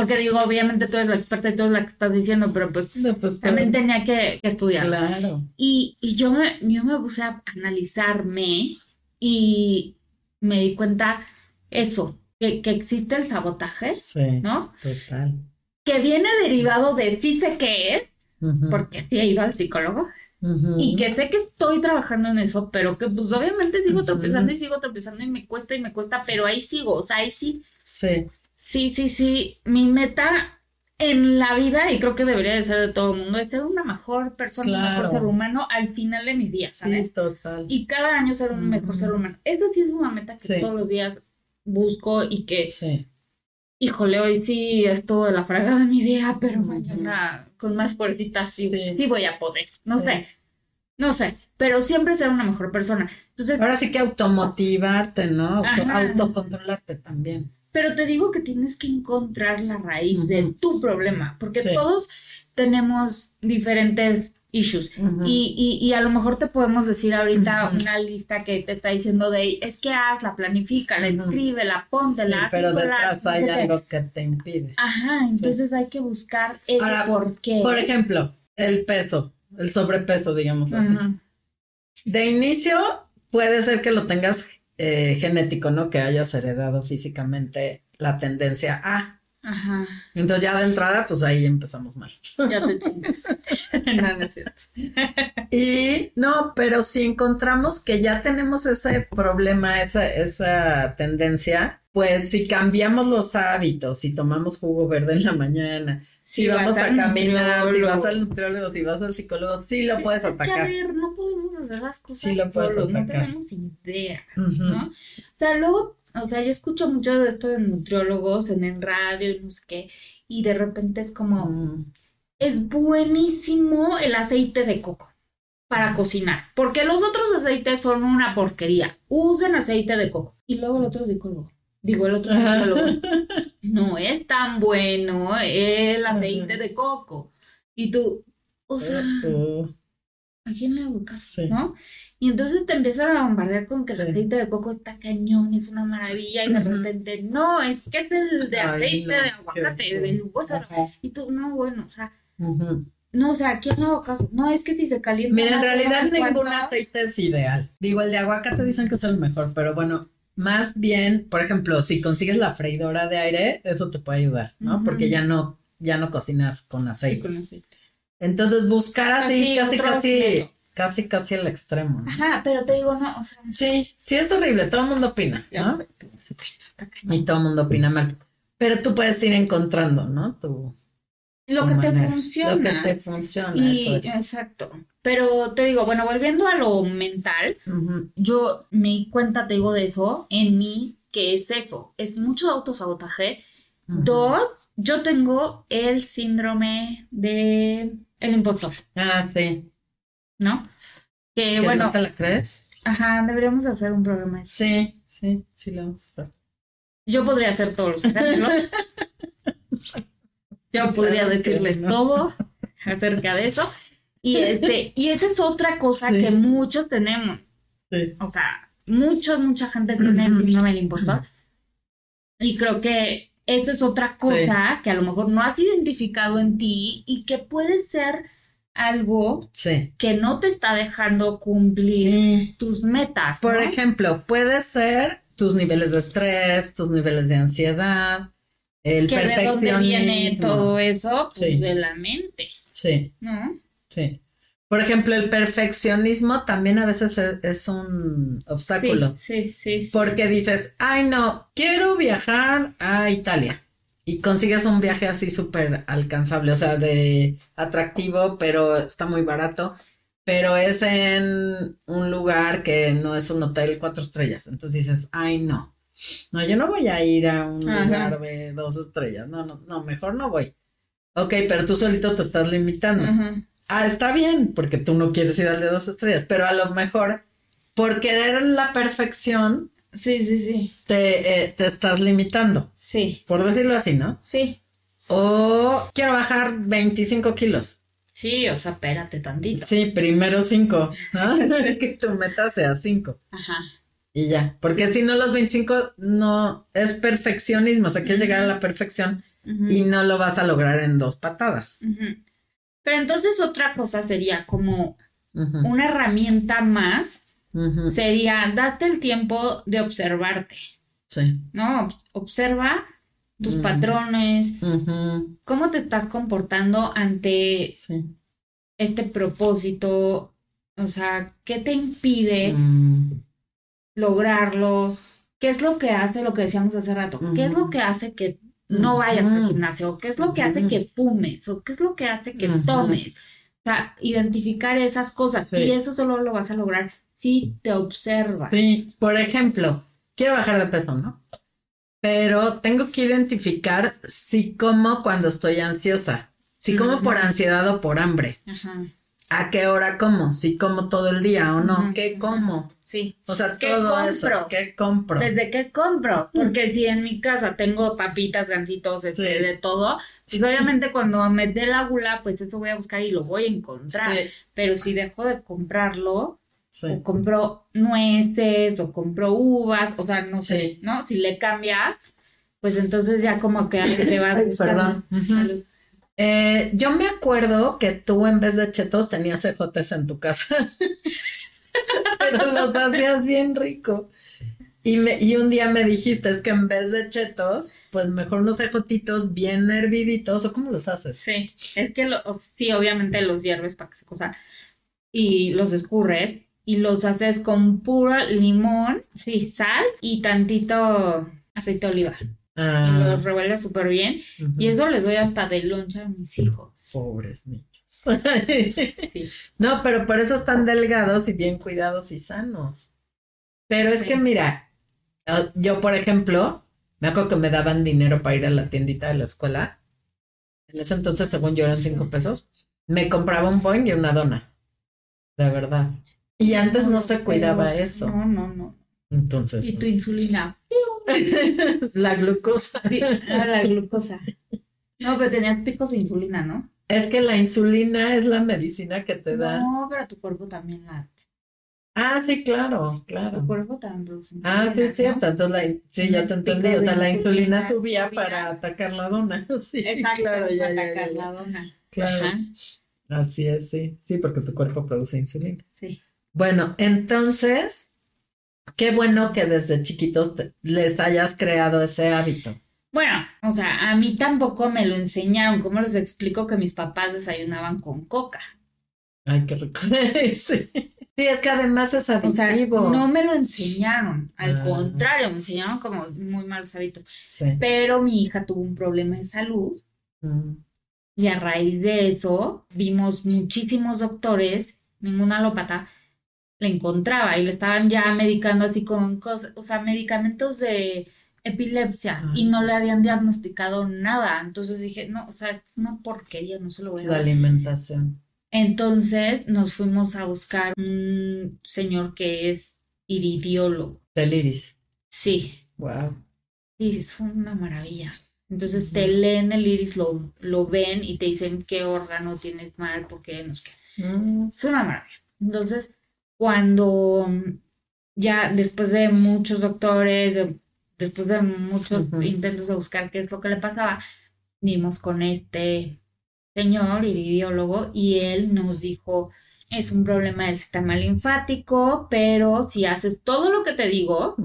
porque digo, obviamente tú eres la experta y todo lo que estás diciendo, pero pues, pues también tenía que, estudiar. Claro. Y, yo, me, yo me puse a analizarme y me di cuenta eso, que, existe el sabotaje, sí, ¿no? Total. Que viene derivado de sí sé qué es, porque sí he ido al psicólogo, y que sé que estoy trabajando en eso, pero que pues obviamente sigo tropezando y sigo tropezando y me cuesta y me cuesta, pero ahí sigo, o sea, ahí sí. Sí. Sí, sí, sí. Mi meta en la vida, y creo que debería de ser de todo el mundo, es ser una mejor persona, un mejor ser humano al final de mis días, ¿sabes? Sí, total. Y cada año ser un mejor ser humano. Esta sí es una meta que todos los días busco y que, sí. híjole, hoy sí estuvo de la fraga de mi día, pero mañana con más fuercitas sí, sí. voy a poder. No sé, no sé, pero siempre ser una mejor persona. Entonces, ahora sí que automotivarte, ¿no? autocontrolarte también. Pero te digo que tienes que encontrar la raíz de tu problema, porque todos tenemos diferentes issues. y, y, a lo mejor te podemos decir ahorita una lista que te está diciendo de, es que hazla, planifícala, escríbela, póntela. Sí, pero detrás hay algo que te impide. Ajá, entonces hay que buscar el por qué. Por ejemplo, el peso, el sobrepeso, digamos así. De inicio, puede ser que lo tengas eh, genético, ¿no? Que hayas heredado físicamente la tendencia a. Ajá. Entonces ya de entrada, pues ahí empezamos mal. Ya te chingas. [LAUGHS] no, no es cierto. [LAUGHS] Y no, pero si encontramos que ya tenemos ese problema, esa, esa tendencia, pues si cambiamos los hábitos, si tomamos jugo verde en la mañana, si, vamos a caminar, si vas al nutriólogo, si vas al psicólogo, sí lo puedes atacar. a ver, no podemos hacer las cosas sí lo puedes no tenemos idea, ¿no? O sea, luego o sea, yo escucho mucho de esto de nutriólogos en el radio y no sé qué, y de repente es como, mm. es buenísimo el aceite de coco para cocinar, porque los otros aceites son una porquería. Usen aceite de coco. Y luego el otro psicólogo. Digo, el otro nutriólogo. [LAUGHS] no es tan bueno el aceite de coco. Y tú, o sea, ¿a quién le hago caso? ¿No? Y entonces te empiezan a bombardear con que el aceite de coco está cañón, es una maravilla, y de repente, no, es que es el de aceite de aguacate, del hueso. Y tú, no, bueno, o sea, no, o sea, ¿quién no hago caso? No, es que si se calienta. Mira, en realidad ningún aceite es ideal. Digo, el de aguacate dicen que es el mejor, pero bueno, más bien, por ejemplo, si consigues la freidora de aire, eso te puede ayudar, ¿no? Porque ya no, ya no cocinas con aceite. con aceite. Entonces, buscar así, casi, casi casi, casi al extremo. Ajá, pero te digo, no, o sea. Sí, sí es horrible, todo el mundo opina, ¿no? Y todo el mundo opina mal. Pero tú puedes ir encontrando, ¿no? Tu, lo que te funciona. Lo que te funciona. Y, Exacto. Pero te digo, bueno, volviendo a lo mental, yo me di cuenta, te digo, de eso en mí, que es eso, es mucho autosabotaje. Dos, yo tengo el síndrome de el impostor. Ah, sí. ¿no? Que bueno. ¿No te la crees? Ajá, deberíamos hacer un programa. Sí, sí, sí lo vamos a hacer. Yo podría hacer todos los. [LAUGHS] Yo podría decirles todo acerca de eso. Y este, y esa es otra cosa que muchos tenemos. Sí. O sea, muchos, mucha gente tiene el síndrome del impostor. Y creo que esta es otra cosa que a lo mejor no has identificado en ti y que puede ser algo que no te está dejando cumplir tus metas. Por ejemplo, puede ser tus niveles de estrés, tus niveles de ansiedad, el que ¿De dónde viene todo eso? Pues de la mente. Sí. ¿No? Sí. Por ejemplo, el perfeccionismo también a veces es, un obstáculo. sí, sí, Porque dices, ay no, quiero viajar a Italia y consigues un viaje así súper alcanzable, o sea, de atractivo, pero está muy barato, pero es en un lugar que no es un hotel cuatro estrellas, entonces dices, ay, no, no, yo no voy a ir a un lugar de dos estrellas, no, no, no, mejor no voy. Ok, pero tú solito te estás limitando. Ah, está bien, porque tú no quieres ir al de dos estrellas, pero a lo mejor por querer la perfección, Sí, sí, sí. Te, eh, te estás limitando. Sí. Por decirlo así, ¿no? Sí. O quiero bajar 25 kilos. Sí, o sea, espérate tantito. Sí, primero 5. ¿no? [LAUGHS] que tu meta sea 5. Ajá. Y ya. Porque si no, los 25 no es perfeccionismo. O sea, quieres llegar a la perfección y no lo vas a lograr en dos patadas. Pero entonces otra cosa sería como una herramienta más sería date el tiempo de observarte. Sí. ¿No? Observa tus patrones, cómo te estás comportando ante este propósito, o sea, ¿qué te impide mm. Lograrlo? ¿Qué es lo que hace lo que decíamos hace rato? ¿Qué es lo que hace que no vayas al gimnasio? ¿Qué es lo que hace que fumes? ¿O qué es lo que hace que tomes? O sea, identificar esas cosas. Y eso solo lo vas a lograr si te observas. Sí, por ejemplo, quiero bajar de peso, ¿no? Pero tengo que identificar si como cuando estoy ansiosa, si como por ansiedad o por hambre. ¿A qué hora como? Si como todo el día o no. ¿Qué como? Sí. O sea, todo eso. ¿Qué compro? ¿Desde qué compro? Porque si en mi casa tengo papitas, gancitos, este, de todo, pues obviamente cuando me dé la gula, pues esto voy a buscar y lo voy a encontrar. Pero si dejo de comprarlo, o compró nueces, o compró uvas, o sea, no sé, ¿no? Si le cambias, pues entonces ya como que le va a Perdón. Eh, yo me acuerdo que tú en vez de chetos tenías ejotes en tu casa, [LAUGHS] [LAUGHS] pero los hacías bien rico. Y, me, y un día me dijiste, es que en vez de chetos, pues mejor unos ejotitos bien herviditos, ¿o cómo los haces? Sí, es que, lo, sí, obviamente los hierves para que se cosa, y los escurres, y los haces con puro limón, sí, sal y tantito aceite de oliva. Ah. Y los revuelves súper bien, y eso les doy hasta de loncha a mis hijos. Pobres [LAUGHS] No, pero por eso están delgados y bien cuidados y sanos. Pero es que mira, Ah, yo, por ejemplo, me acuerdo que me daban dinero para ir a la tiendita de la escuela. En ese entonces, según yo, eran cinco pesos. Me compraba un boing y una dona. De verdad. Y antes no se cuidaba eso. No, no, no. Entonces. Y tu insulina. [LAUGHS] la glucosa. Ah, la glucosa. No, pero tenías picos de insulina, ¿no? Es que la insulina es la medicina que te da. No, pero tu cuerpo también la Ah, sí, claro, claro. Tu cuerpo también produce Ah, sí, es cierto. Entonces, la, sí, ya te entendí. O sea, la insulina subía, para atacar la dona. [LAUGHS] Sí, Exacto, claro, ya, para atacar la dona. Claro. Así es, sí. Sí, porque tu cuerpo produce insulina. Sí. Bueno, entonces, qué bueno que desde chiquitos les hayas creado ese hábito. Bueno, o sea, a mí tampoco me lo enseñaron. ¿Cómo les explico que mis papás desayunaban con coca? Ay, qué rico. [LAUGHS] sí. Sí, es que además es adictivo. no me lo enseñaron, al ah. contrario, me enseñaron como muy malos hábitos. Pero mi hija tuvo un problema de salud mm. y a raíz de eso vimos muchísimos doctores, ninguna alópata le encontraba y le estaban ya medicando así con cosas, o sea, medicamentos de epilepsia y no le habían diagnosticado nada. Entonces dije, no, o sea, es una porquería, no se lo voy a dar. La alimentación. Entonces nos fuimos a buscar un señor que es iridiólogo. Del iris. Sí. Wow. Sí, es una maravilla. Entonces te leen el iris, lo, lo ven y te dicen qué órgano tienes mal, por qué no sé qué. Mm. Es una maravilla. Entonces, cuando ya después de muchos doctores, después de muchos intentos de buscar qué es lo que le pasaba, vimos con este señor ideólogo y él nos dijo, es un problema del sistema linfático, pero si haces todo lo que te digo,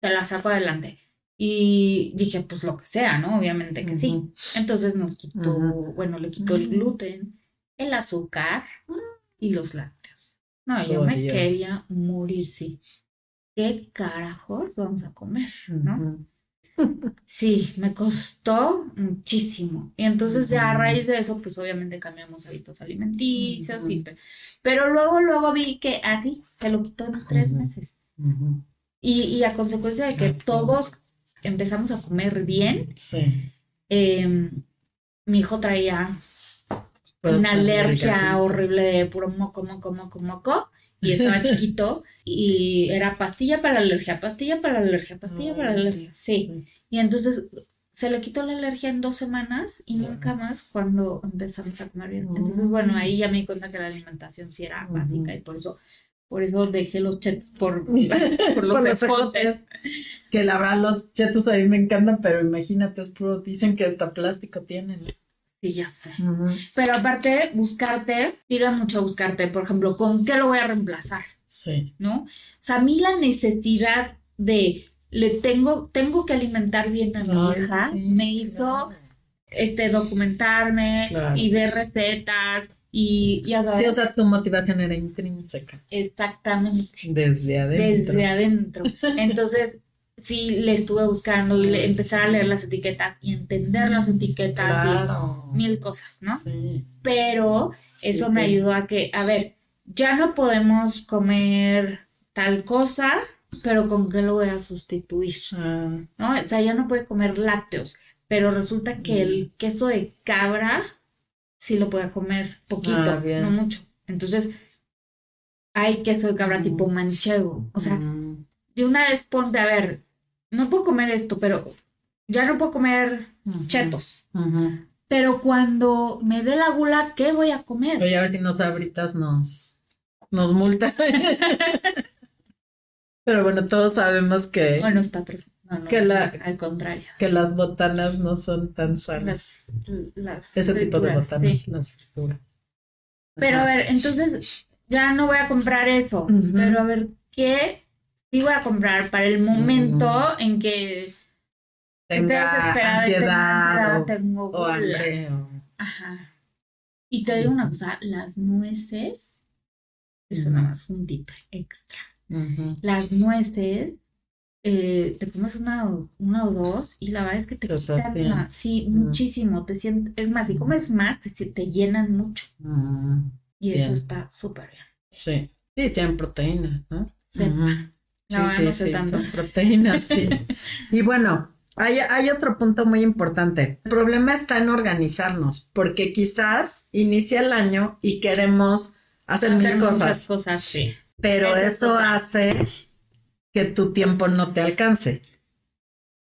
te la saco adelante. Y dije, pues lo que sea, ¿no? Obviamente que sí. Entonces nos quitó, bueno, le quitó el gluten, el azúcar y los lácteos. No, yo oh, me quería morir, sí. ¿Qué carajos vamos a comer, no? Sí, me costó muchísimo. Y entonces ya a raíz de eso, pues obviamente cambiamos hábitos alimenticios, pero luego, luego vi que así se lo quitó en tres meses. y, a consecuencia de que todos empezamos a comer bien, em, mi hijo traía pues una alergia horrible de puro moco, moco, moco, moco y estaba [LAUGHS] chiquito y era pastilla para la alergia, pastilla para la alergia, pastilla para la alergia, sí. Y entonces se le quitó la alergia en dos semanas y nunca más cuando empezamos a comer bien. Entonces, bueno, ahí ya me di cuenta que la alimentación sí era básica y por eso por eso dejé los chetos por, [LAUGHS] por los por Que la verdad los chetos a mí me encantan, pero imagínate, es puro, dicen que hasta plástico tienen. Sí, ya sé. Pero aparte, buscarte, sirve mucho buscarte, por ejemplo, ¿con qué lo voy a reemplazar? Sí. ¿No? O sea, a mí la necesidad de le tengo, tengo que alimentar bien a mi hija, me hizo este documentarme y ver recetas y, y o sea, tu motivación era intrínseca. Exactamente. Desde adentro. Desde adentro. [LAUGHS] Entonces, sí le estuve buscando y empezar a leer las etiquetas y entender las etiquetas y mil cosas, ¿no? Sí. Pero eso me ayudó a que, a ver, ya no podemos comer tal cosa, pero ¿con qué lo voy a sustituir? Ah. ¿No? O sea, ya no puede comer lácteos, pero resulta que el mm. queso de cabra sí lo puede comer poquito, ah, no mucho. Entonces, hay queso de cabra tipo mm. manchego. O sea, mm. de una vez ponte, a ver, no puedo comer esto, pero ya no puedo comer chetos. Pero cuando me dé la gula, ¿qué voy a comer? Voy a ver si nos abritas nos, nos multan. [LAUGHS] pero bueno, todos sabemos que. Bueno, es patrón. que la, al contrario. Que las botanas no son tan sanas. Las, Ese tipo de botanas, las frituras. Pero a ver, entonces ya no voy a comprar eso. Pero a ver, ¿qué voy a comprar para el momento mm. en que tenga ansiedad, tengo o hambre. Ajá. Y te digo una cosa, las nueces, eso nada más un tip extra. Las nueces, eh, te comes una, una, o dos y la verdad es que te quitan sí, muchísimo, te sientes, es más, si comes más, te, te llenan mucho. y eso está súper bien. Sí, sí, tienen proteína, ¿no? Sepa. Sí, sí, son proteínas, sí. [LAUGHS] y bueno, hay, hay, otro punto muy importante. El problema está en organizarnos, porque quizás inicia el año y queremos hacer, mil cosas. cosas, sí. Pero eso hace que tu tiempo no te alcance.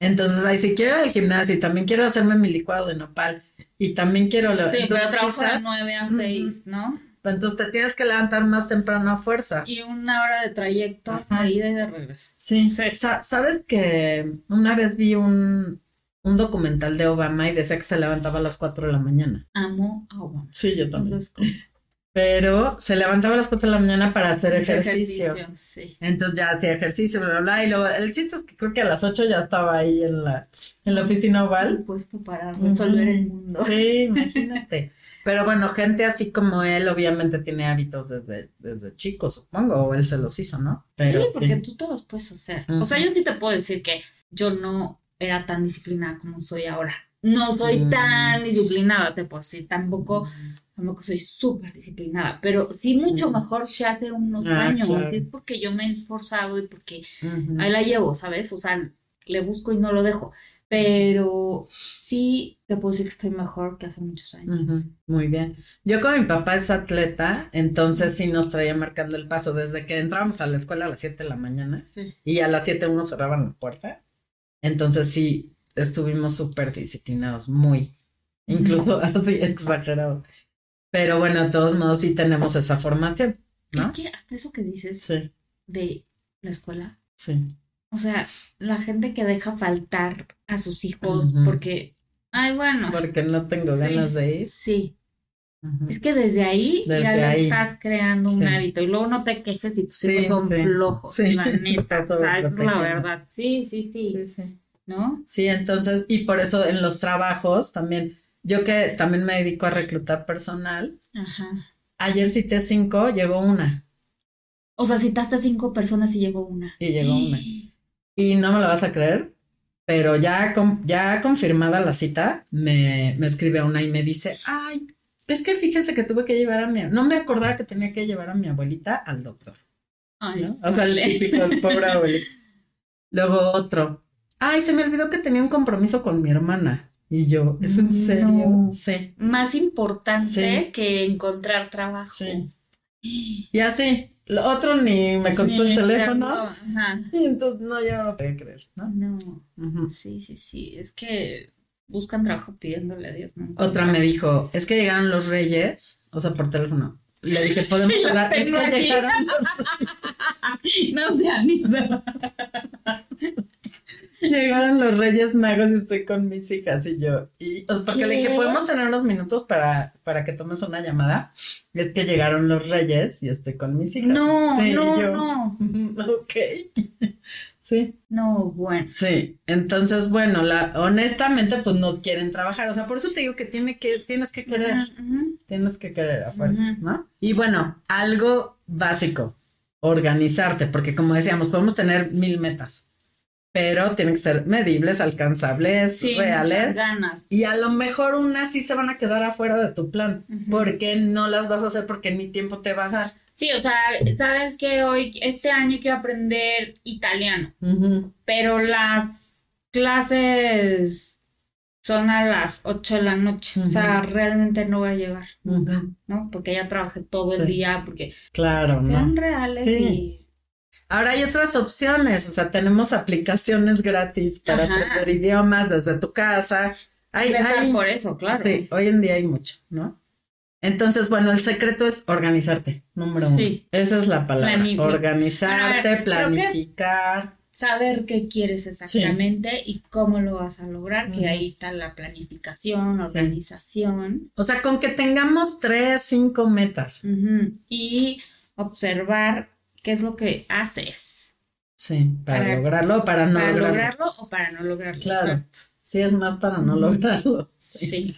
Entonces, ahí si quiero ir al gimnasio y también quiero hacerme mi licuado de nopal y también quiero... Sí, pero trabajo de 9 a 6, ¿no? Entonces te tienes que levantar más temprano a fuerza. Y una hora de trayecto a ida y de regreso. Sí. Sabes que una vez vi un, un documental de Obama y decía que se levantaba a las 4 de la mañana. Amo a Obama. Sí, yo también. Pero se levantaba a las 4 de la mañana para hacer ejercicio. sí. Entonces ya hacía ejercicio, bla, bla, bla. Y luego el chiste es que creo que a las 8 ya estaba ahí en la, en la oficina oval. Puesto para resolver el mundo. Sí, imagínate. [LAUGHS] Pero bueno, gente así como él obviamente tiene hábitos desde, desde chico, supongo, o él se los hizo, ¿no? Pero, sí, porque tú te los puedes hacer. O sea, yo sí te puedo decir que yo no era tan disciplinada como soy ahora. No soy mm. tan disciplinada, te puedo decir. Tampoco, tampoco soy súper disciplinada, pero sí mucho mejor que hace unos ah, años. Es porque yo me he esforzado y porque ahí la llevo, ¿sabes? O sea, le busco y no lo dejo pero sí te puedo decir que estoy mejor que hace muchos años. Muy bien. Yo con mi papá es atleta, entonces sí nos traía marcando el paso desde que entrábamos a la escuela a las 7 de la mañana y a las 7 uno cerraban la puerta. Entonces sí estuvimos súper disciplinados, muy, [LAUGHS] incluso así exagerado. Pero bueno, de todos modos sí tenemos esa formación. ¿no? Es que hasta eso que dices de la escuela. Sí o sea, la gente que deja faltar a sus hijos porque, ay, bueno. Porque no tengo ganas de ir. Sí. Es que desde ahí ya estás creando un hábito y luego no te quejes si tus hijos son flojos, sí. la neta, [LAUGHS] es la verdad. Sí, sí, sí, sí. ¿No? Sí, entonces, y por eso en los trabajos también, yo que también me dedico a reclutar personal, Ajá. ayer cité cinco, llegó una. O sea, citaste cinco personas y llegó una. Y llegó una. [GASPS] Y no me lo vas a creer, pero ya, ya confirmada la cita, me, me escribe una y me dice, ay, es que fíjese que tuve que llevar a mi, no me acordaba que tenía que llevar a mi abuelita al doctor. Ay, O sea, el típico, el pobre [LAUGHS] abuelito. Luego otro, ay, se me olvidó que tenía un compromiso con mi hermana. Y yo, ¿es en serio? Sí. Más importante que encontrar trabajo. Sí. Y así, lo otro ni me contestó el teléfono. Y [LAUGHS] entonces, no, yo no lo podía creer, ¿no? No. Sí, sí, sí. Es que buscan trabajo pidiéndole a Dios. ¿no? Otra me dijo, es que llegaron los reyes, o sea, por teléfono. Le dije, podemos [LAUGHS] hablar. Es que llegaron los... [LAUGHS] No se han ido. Llegaron los Reyes Magos y estoy con mis hijas y yo. Y porque le dije, ¿podemos tener unos minutos para, para que tomes una llamada? es que llegaron los Reyes y estoy con mis hijas. No, no, no. [LAUGHS] ok. sí. No, bueno. Sí. Entonces, bueno, la, honestamente, pues no quieren trabajar. O sea, por eso te digo que tiene que, tienes que querer. Tienes que querer a fuerzas, ¿no? Y bueno, algo básico. Organizarte, porque como decíamos, podemos tener mil metas pero tienen que ser medibles, alcanzables, reales. Ganas. Y a lo mejor unas sí se van a quedar afuera de tu plan, porque no las vas a hacer porque ni tiempo te va a dar. Sí, o sea, sabes que hoy, este año quiero aprender italiano, pero las clases son a las 8 de la noche, o sea, realmente no voy a llegar, ¿no? Porque ya trabajé todo el día, porque claro, son reales y Ahora hay otras opciones, o sea, tenemos aplicaciones gratis para aprender idiomas desde tu casa. Hay, por eso, claro. Sí, hoy en día hay mucho, ¿no? Entonces, bueno, el secreto es organizarte, número uno. Esa es la palabra. Organizarte, planificar. Saber qué quieres exactamente y cómo lo vas a lograr, que ahí está la planificación, organización. O sea, con que tengamos tres, cinco metas. Y observar qué es lo que haces. Sí, para, lograrlo o para no para lograrlo. o para no lograrlo. Claro. Sí, es más para no lograrlo. Sí.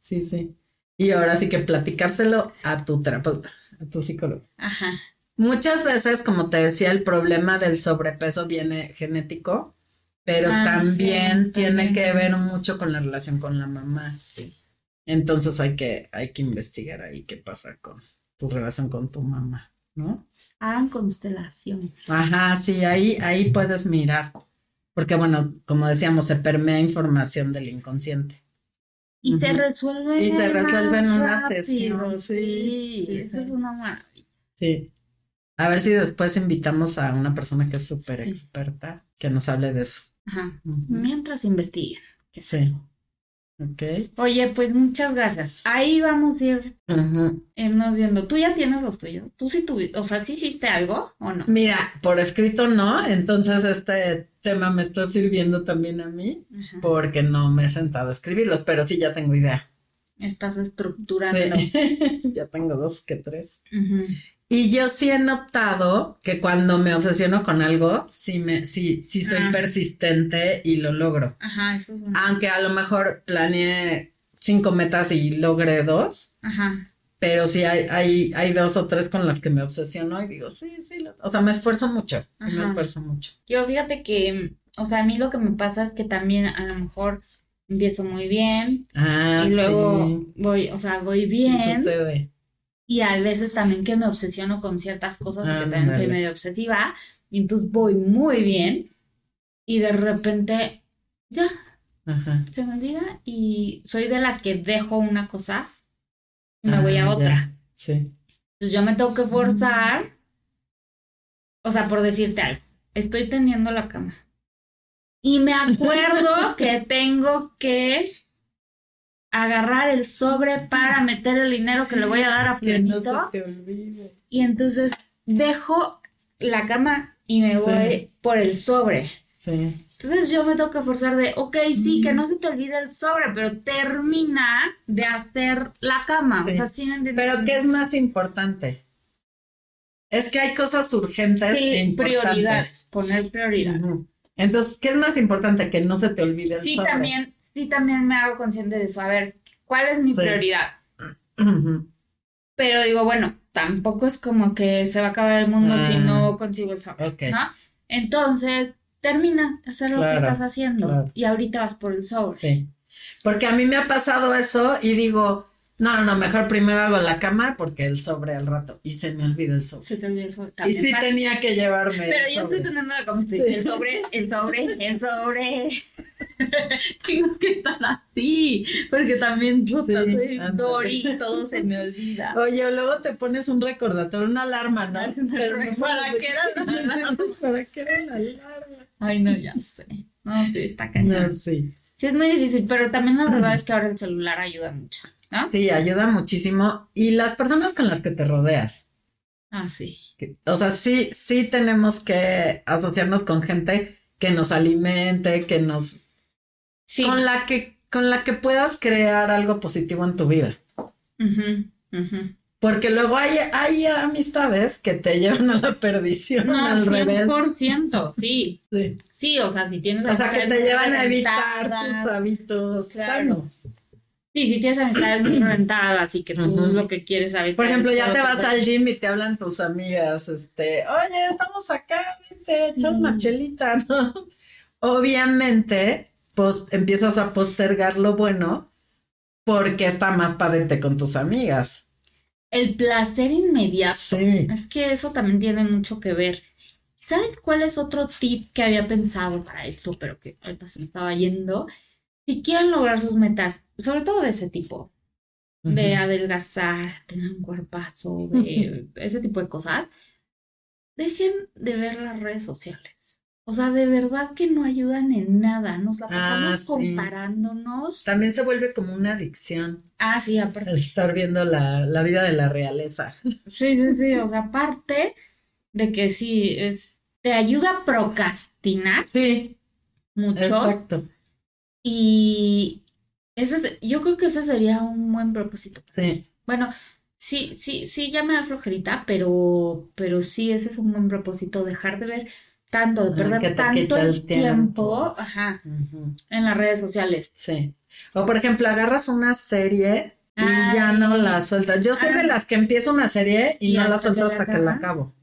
sí. Sí, Y ahora sí que platicárselo a tu terapeuta, a tu psicólogo. Ajá. Muchas veces, como te decía, el problema del sobrepeso viene genético, pero ah, también tiene que ver mucho con la relación con la mamá. Sí. Entonces hay que, hay que investigar ahí qué pasa con tu relación con tu mamá, ¿no? Hagan constelación. Ajá, sí, ahí, ahí puedes mirar. Porque bueno, como decíamos, se permea información del inconsciente. Y se resuelve. Y se resuelve en una sesión. Sí, sí, eso es una maravilla. Sí. A ver si después invitamos a una persona que es súper experta que nos hable de eso. Ajá. Mientras investiguen. sí. Ok. Oye, pues muchas gracias. Ahí vamos a ir irnos viendo. ¿Tú ya tienes los tuyos? ¿Tú sí tuviste, o sea, sí hiciste algo o no? Mira, por escrito no, entonces este tema me está sirviendo también a mí porque no me he sentado a escribirlos, pero sí ya tengo idea. Estás estructurando. [LAUGHS] ya tengo dos que tres. Y yo sí he notado que cuando me obsesiono con algo, sí, me, sí, sí soy ah. persistente y lo logro. Ajá, eso es Aunque a lo mejor planeé cinco metas y logré dos. Ajá. Pero sí hay, hay, hay dos o tres con las que me obsesiono y digo, sí, sí, o sea, me esfuerzo mucho, me esfuerzo mucho. Yo fíjate que, o sea, a mí lo que me pasa es que también a lo mejor empiezo muy bien ah, y luego voy, o sea, voy bien. Y a veces también que me obsesiono con ciertas cosas, porque ah, también soy medio obsesiva, y entonces voy muy bien, y de repente, ya, se me olvida, y soy de las que dejo una cosa y me voy a ah, otra. Sí. Entonces yo me tengo que forzar, o sea, por decirte algo, estoy tendiendo la cama. Y me acuerdo [LAUGHS] que tengo que agarrar el sobre para meter el dinero que le voy a dar a [LAUGHS] Planito. y entonces dejo la cama y me voy por el sobre. Sí. Entonces yo me tengo que forzar de, ok, sí, que no se te olvide el sobre, pero termina de hacer la cama. pero ¿qué es más importante? Es que hay cosas urgentes sí, e prioridades, poner prioridad. Entonces, ¿qué es más importante? Que no se te olvide el sobre. Sí, también sí también me hago consciente de eso. A ver, ¿cuál es mi prioridad? Pero digo, bueno, tampoco es como que se va a acabar el mundo si no ah, consigo el sobre, ¿no? Entonces, termina de hacer lo que estás haciendo y ahorita vas por el sobre. Sí. Porque a mí me ha pasado eso y digo, no, no, no, mejor primero hago la cama porque el sobre al rato. Y se me olvida el sobre. Se te olvida el sobre. y sí tenía que llevarme. Pero yo estoy teniendo la conversación. El sobre, el sobre, el sobre. [LAUGHS] [LAUGHS] Tengo que estar así. Porque también puta, soy Dori y todo se me olvida. [LAUGHS] Oye, luego te pones un recordatorio, una alarma, ¿no? [LAUGHS] ¿Para qué era la alarma? ¿Para qué era la alarma? Ay, no, ya sé. No, sí, está cañón. No, sí. Sí, es muy difícil, pero también la [CLEARS THROAT] verdad es que ahora el celular ayuda mucho. Sí, ayuda muchísimo. Y las personas con las que te rodeas. Ah, sí. O sea, sí, sí tenemos que asociarnos con gente que nos alimente, que nos... Sí. Con la que, con la que puedas crear algo positivo en tu vida. Porque luego hay, hay amistades que te llevan a la perdición no, al 100%, revés. sí. sí. Sí, o sea, si tienes... O sea, que te llevan a evitar tus hábitos sanos. Sí, si tienes amistades muy [CLEARS THROAT] rentadas y que tú lo que quieres saber. Por ejemplo, ya te vas al gym y te hablan tus amigas, este, oye, estamos acá, dice, echa una chelita, [LAUGHS] ¿no? Obviamente, empiezas a postergar lo bueno porque está más padre con tus amigas. El placer inmediato. Sí. Es que eso también tiene mucho que ver. ¿Sabes cuál es otro tip que había pensado para esto, pero que ahorita se me estaba yendo? si quieren lograr sus metas, sobre todo de ese tipo, de adelgazar, tener un cuerpazo, de [LAUGHS] ese tipo de cosas, dejen de ver las redes sociales. O sea, de verdad que no ayudan en nada. Nos la pasamos ah, comparándonos. También se vuelve como una adicción. Ah, sí, aparte. El estar viendo la, la, vida de la realeza. [LAUGHS] Sí, sí, sí. O sea, aparte de que sí, es, te ayuda a procrastinar. Sí. Mucho. Exacto. Y ese yo creo que ese sería un buen propósito. Sí. Bueno, sí, sí, sí, ya me da flojerita, pero, pero sí, ese es un buen propósito, dejar de ver tanto, de perder tanto el tiempo, ajá, en las redes sociales. Sí. O por ejemplo, agarras una serie y ya no la sueltas. Yo soy de las que empiezo una serie y, no la suelto hasta que la acabo.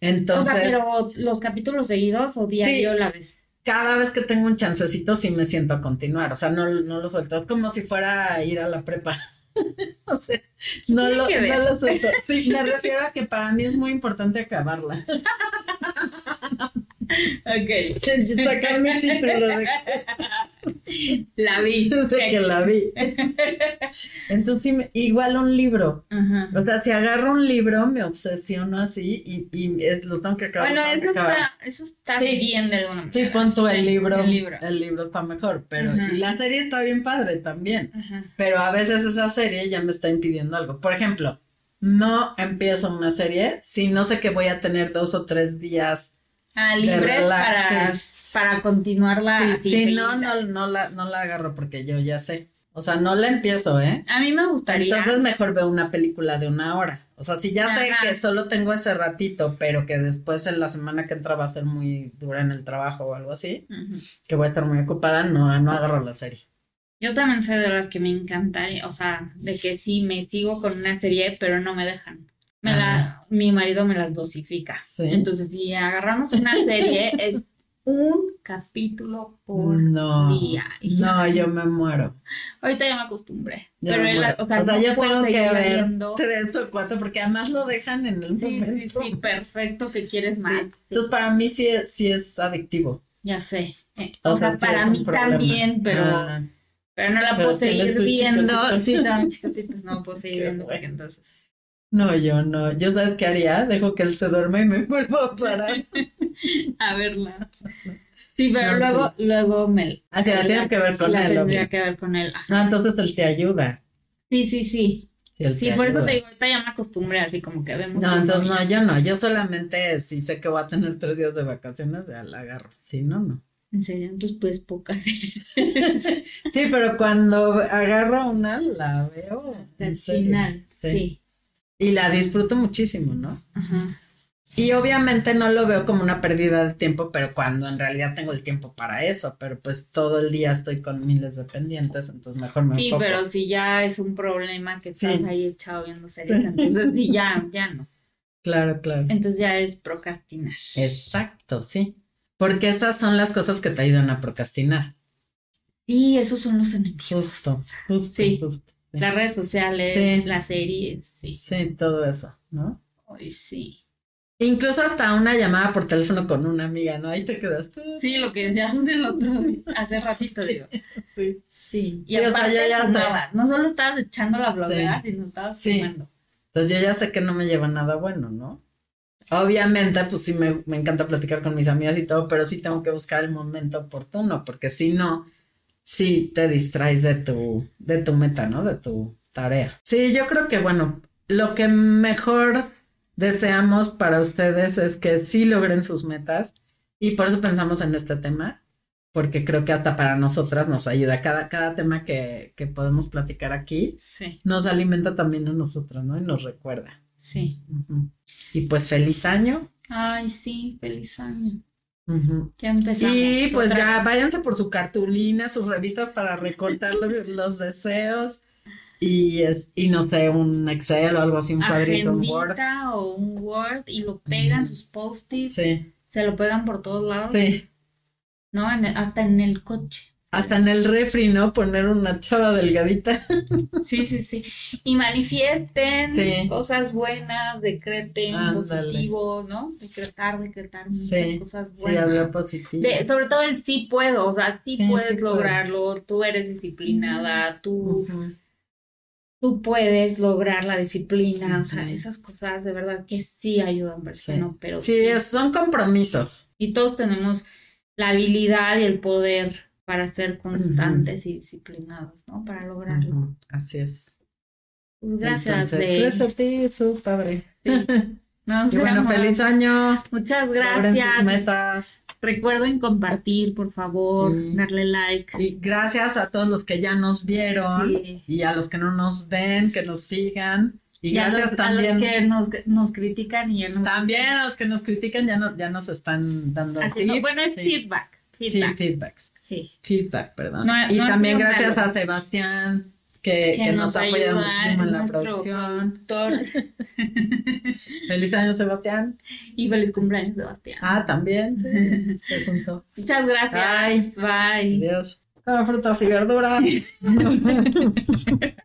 Entonces. O sea, pero los capítulos seguidos o diario la vez. Cada vez que tengo un chancecito sí me siento a continuar. O sea, no, no lo suelto. Es como si fuera a ir a la prepa. [LAUGHS] o sea, no lo, no lo suelto. [LAUGHS] Sí, me refiero a que para mí es muy importante acabarla. [LAUGHS] Ok. Sacar mi título de La vi. De [LAUGHS] que la vi. Entonces, igual un libro. O sea, si agarro un libro, me obsesiono así y, y es, lo tengo que acabar. Bueno, eso, Está, eso está bien de alguna manera. Sí, pon el libro. El libro. El libro está mejor, pero y la serie está bien padre también. Pero a veces esa serie ya me está impidiendo algo. Por ejemplo, no empiezo una serie si no sé que voy a tener dos o tres días Ah, libres para, para continuarla. Sí, sí no, no, no, la, no la agarro porque yo ya sé. O sea, no la empiezo, ¿eh? A mí me gustaría. Entonces mejor veo una película de una hora. O sea, si ya sé que solo tengo ese ratito, pero que después en la semana que entra va a ser muy dura en el trabajo o algo así, que voy a estar muy ocupada, no, no agarro la serie. Yo también soy de las que me encantaría, o sea, de que sí me sigo con una serie, pero no me dejan me la, mi marido me las dosifica. Entonces, si agarramos una serie, [LAUGHS] es un capítulo por día. no, yo me muero. Ahorita ya me acostumbré. pero o, sea, yo tengo que ver tres o cuatro, porque además lo dejan en el sí, Sí, sí, perfecto, que quieres más. Entonces, para mí sí, sí es adictivo. Ya sé. Eh, o, sea, para mí también, pero... Ah. pero [LAUGHS] no la puedo seguir viendo. Sí, no, no puedo seguir viendo porque entonces... No, yo no. Yo sabes qué haría? Dejo que él se duerma y me [LAUGHS] vuelvo a parar. [LAUGHS] a verla. [LAUGHS] Sí, pero luego, luego me. Así ah, la tienes que ver con la él. Tendría que ver con él. Ah, entonces él te ayuda. Sí, sí, sí. Sí, por eso te digo, ahorita ya me acostumbré así como que vemos. No, entonces no, yo no. Yo solamente si sé que voy a tener tres días de vacaciones, ya la agarro. Si no, no. En serio, entonces pues pocas. sí, pero cuando agarro una, la veo. Hasta el final, sí. Y la disfruto muchísimo, ¿no? Ajá. Y obviamente no lo veo como una pérdida de tiempo, pero cuando en realidad tengo el tiempo para eso, pero pues todo el día estoy con miles de pendientes, entonces mejor me Sí, pero si ya es un problema que estás ahí echado viendo series, entonces sí, ya, ya no. Claro, claro. Entonces ya es procrastinar. Exacto, sí. Porque esas son las cosas que te ayudan a procrastinar. Sí, esos son los enemigos. Justo, justo, sí. justo. Las redes sociales, las series, sí. Sí, todo eso, ¿no? Ay, sí. Incluso hasta una llamada por teléfono con una amiga, ¿no? Ahí te quedas tú. Sí, lo que decías [LAUGHS] del otro hace ratito, digo. Sí. Sí. Y aparte, ya nada, no solo estabas echando las blogueras, sino estabas sí. Entonces yo ya sé que no me lleva nada bueno, ¿no? Obviamente, pues sí me, me encanta platicar con mis amigas y todo, pero sí tengo que buscar el momento oportuno, porque si no, sí te distraes de tu, de tu meta, ¿no? De tu tarea. Sí, yo creo que, bueno, lo que mejor deseamos para ustedes es que sí logren sus metas y por eso pensamos en este tema, porque creo que hasta para nosotras nos ayuda. Cada, cada tema que, que podemos platicar aquí sí. nos alimenta también a nosotros, ¿no? Y nos recuerda. Sí. Y pues feliz año. Ay, sí, feliz año. Ya empezamos. Y pues ya váyanse por su cartulina, sus revistas para recortar [LAUGHS] los, deseos. Y es, y no sé, un Excel o algo así, un cuadrito, un Word. o un Word y lo pegan sus post-its. Sí. Se lo pegan por todos lados. Sí. ¿No? hasta en el coche. Hasta en el refri, ¿no? Poner una chava delgadita. Sí, sí, sí. Y manifiesten cosas buenas, decreten positivo, ¿no? Decretar, decretar muchas cosas buenas. Sí, hablar positivo. sobre todo el sí puedo, o sea, sí, puedes lograrlo, tú eres disciplinada, tú, tú puedes lograr la disciplina, o sea, esas cosas de verdad que sí ayudan, ¿no? Pero sí, son compromisos. Y todos tenemos la habilidad y el poder para ser constantes y disciplinados, ¿no? Para lograrlo. Así es. Pues gracias. gracias a ti, tu padre. Sí. [LAUGHS] y bueno, feliz año. Muchas gracias. metas. Recuerden compartir, por favor, darle like. Y gracias a todos los que ya nos vieron y a los que no nos ven, que nos sigan. Y gracias también. A los que nos, nos, critican y ya nos. También a los que nos critican ya, no, ya nos están dando. Así, bueno, es feedback, feedback. Sí, feedbacks. Sí. Feedback, perdón. y también gracias a Sebastián. Que, que, nos, apoya muchísimo en la producción. [LAUGHS] feliz año, Sebastián. Y feliz cumpleaños, Sebastián. Ah, también, sí. [LAUGHS] Se juntó. Muchas gracias. Bye. Adiós. frutas y verduras. [LAUGHS]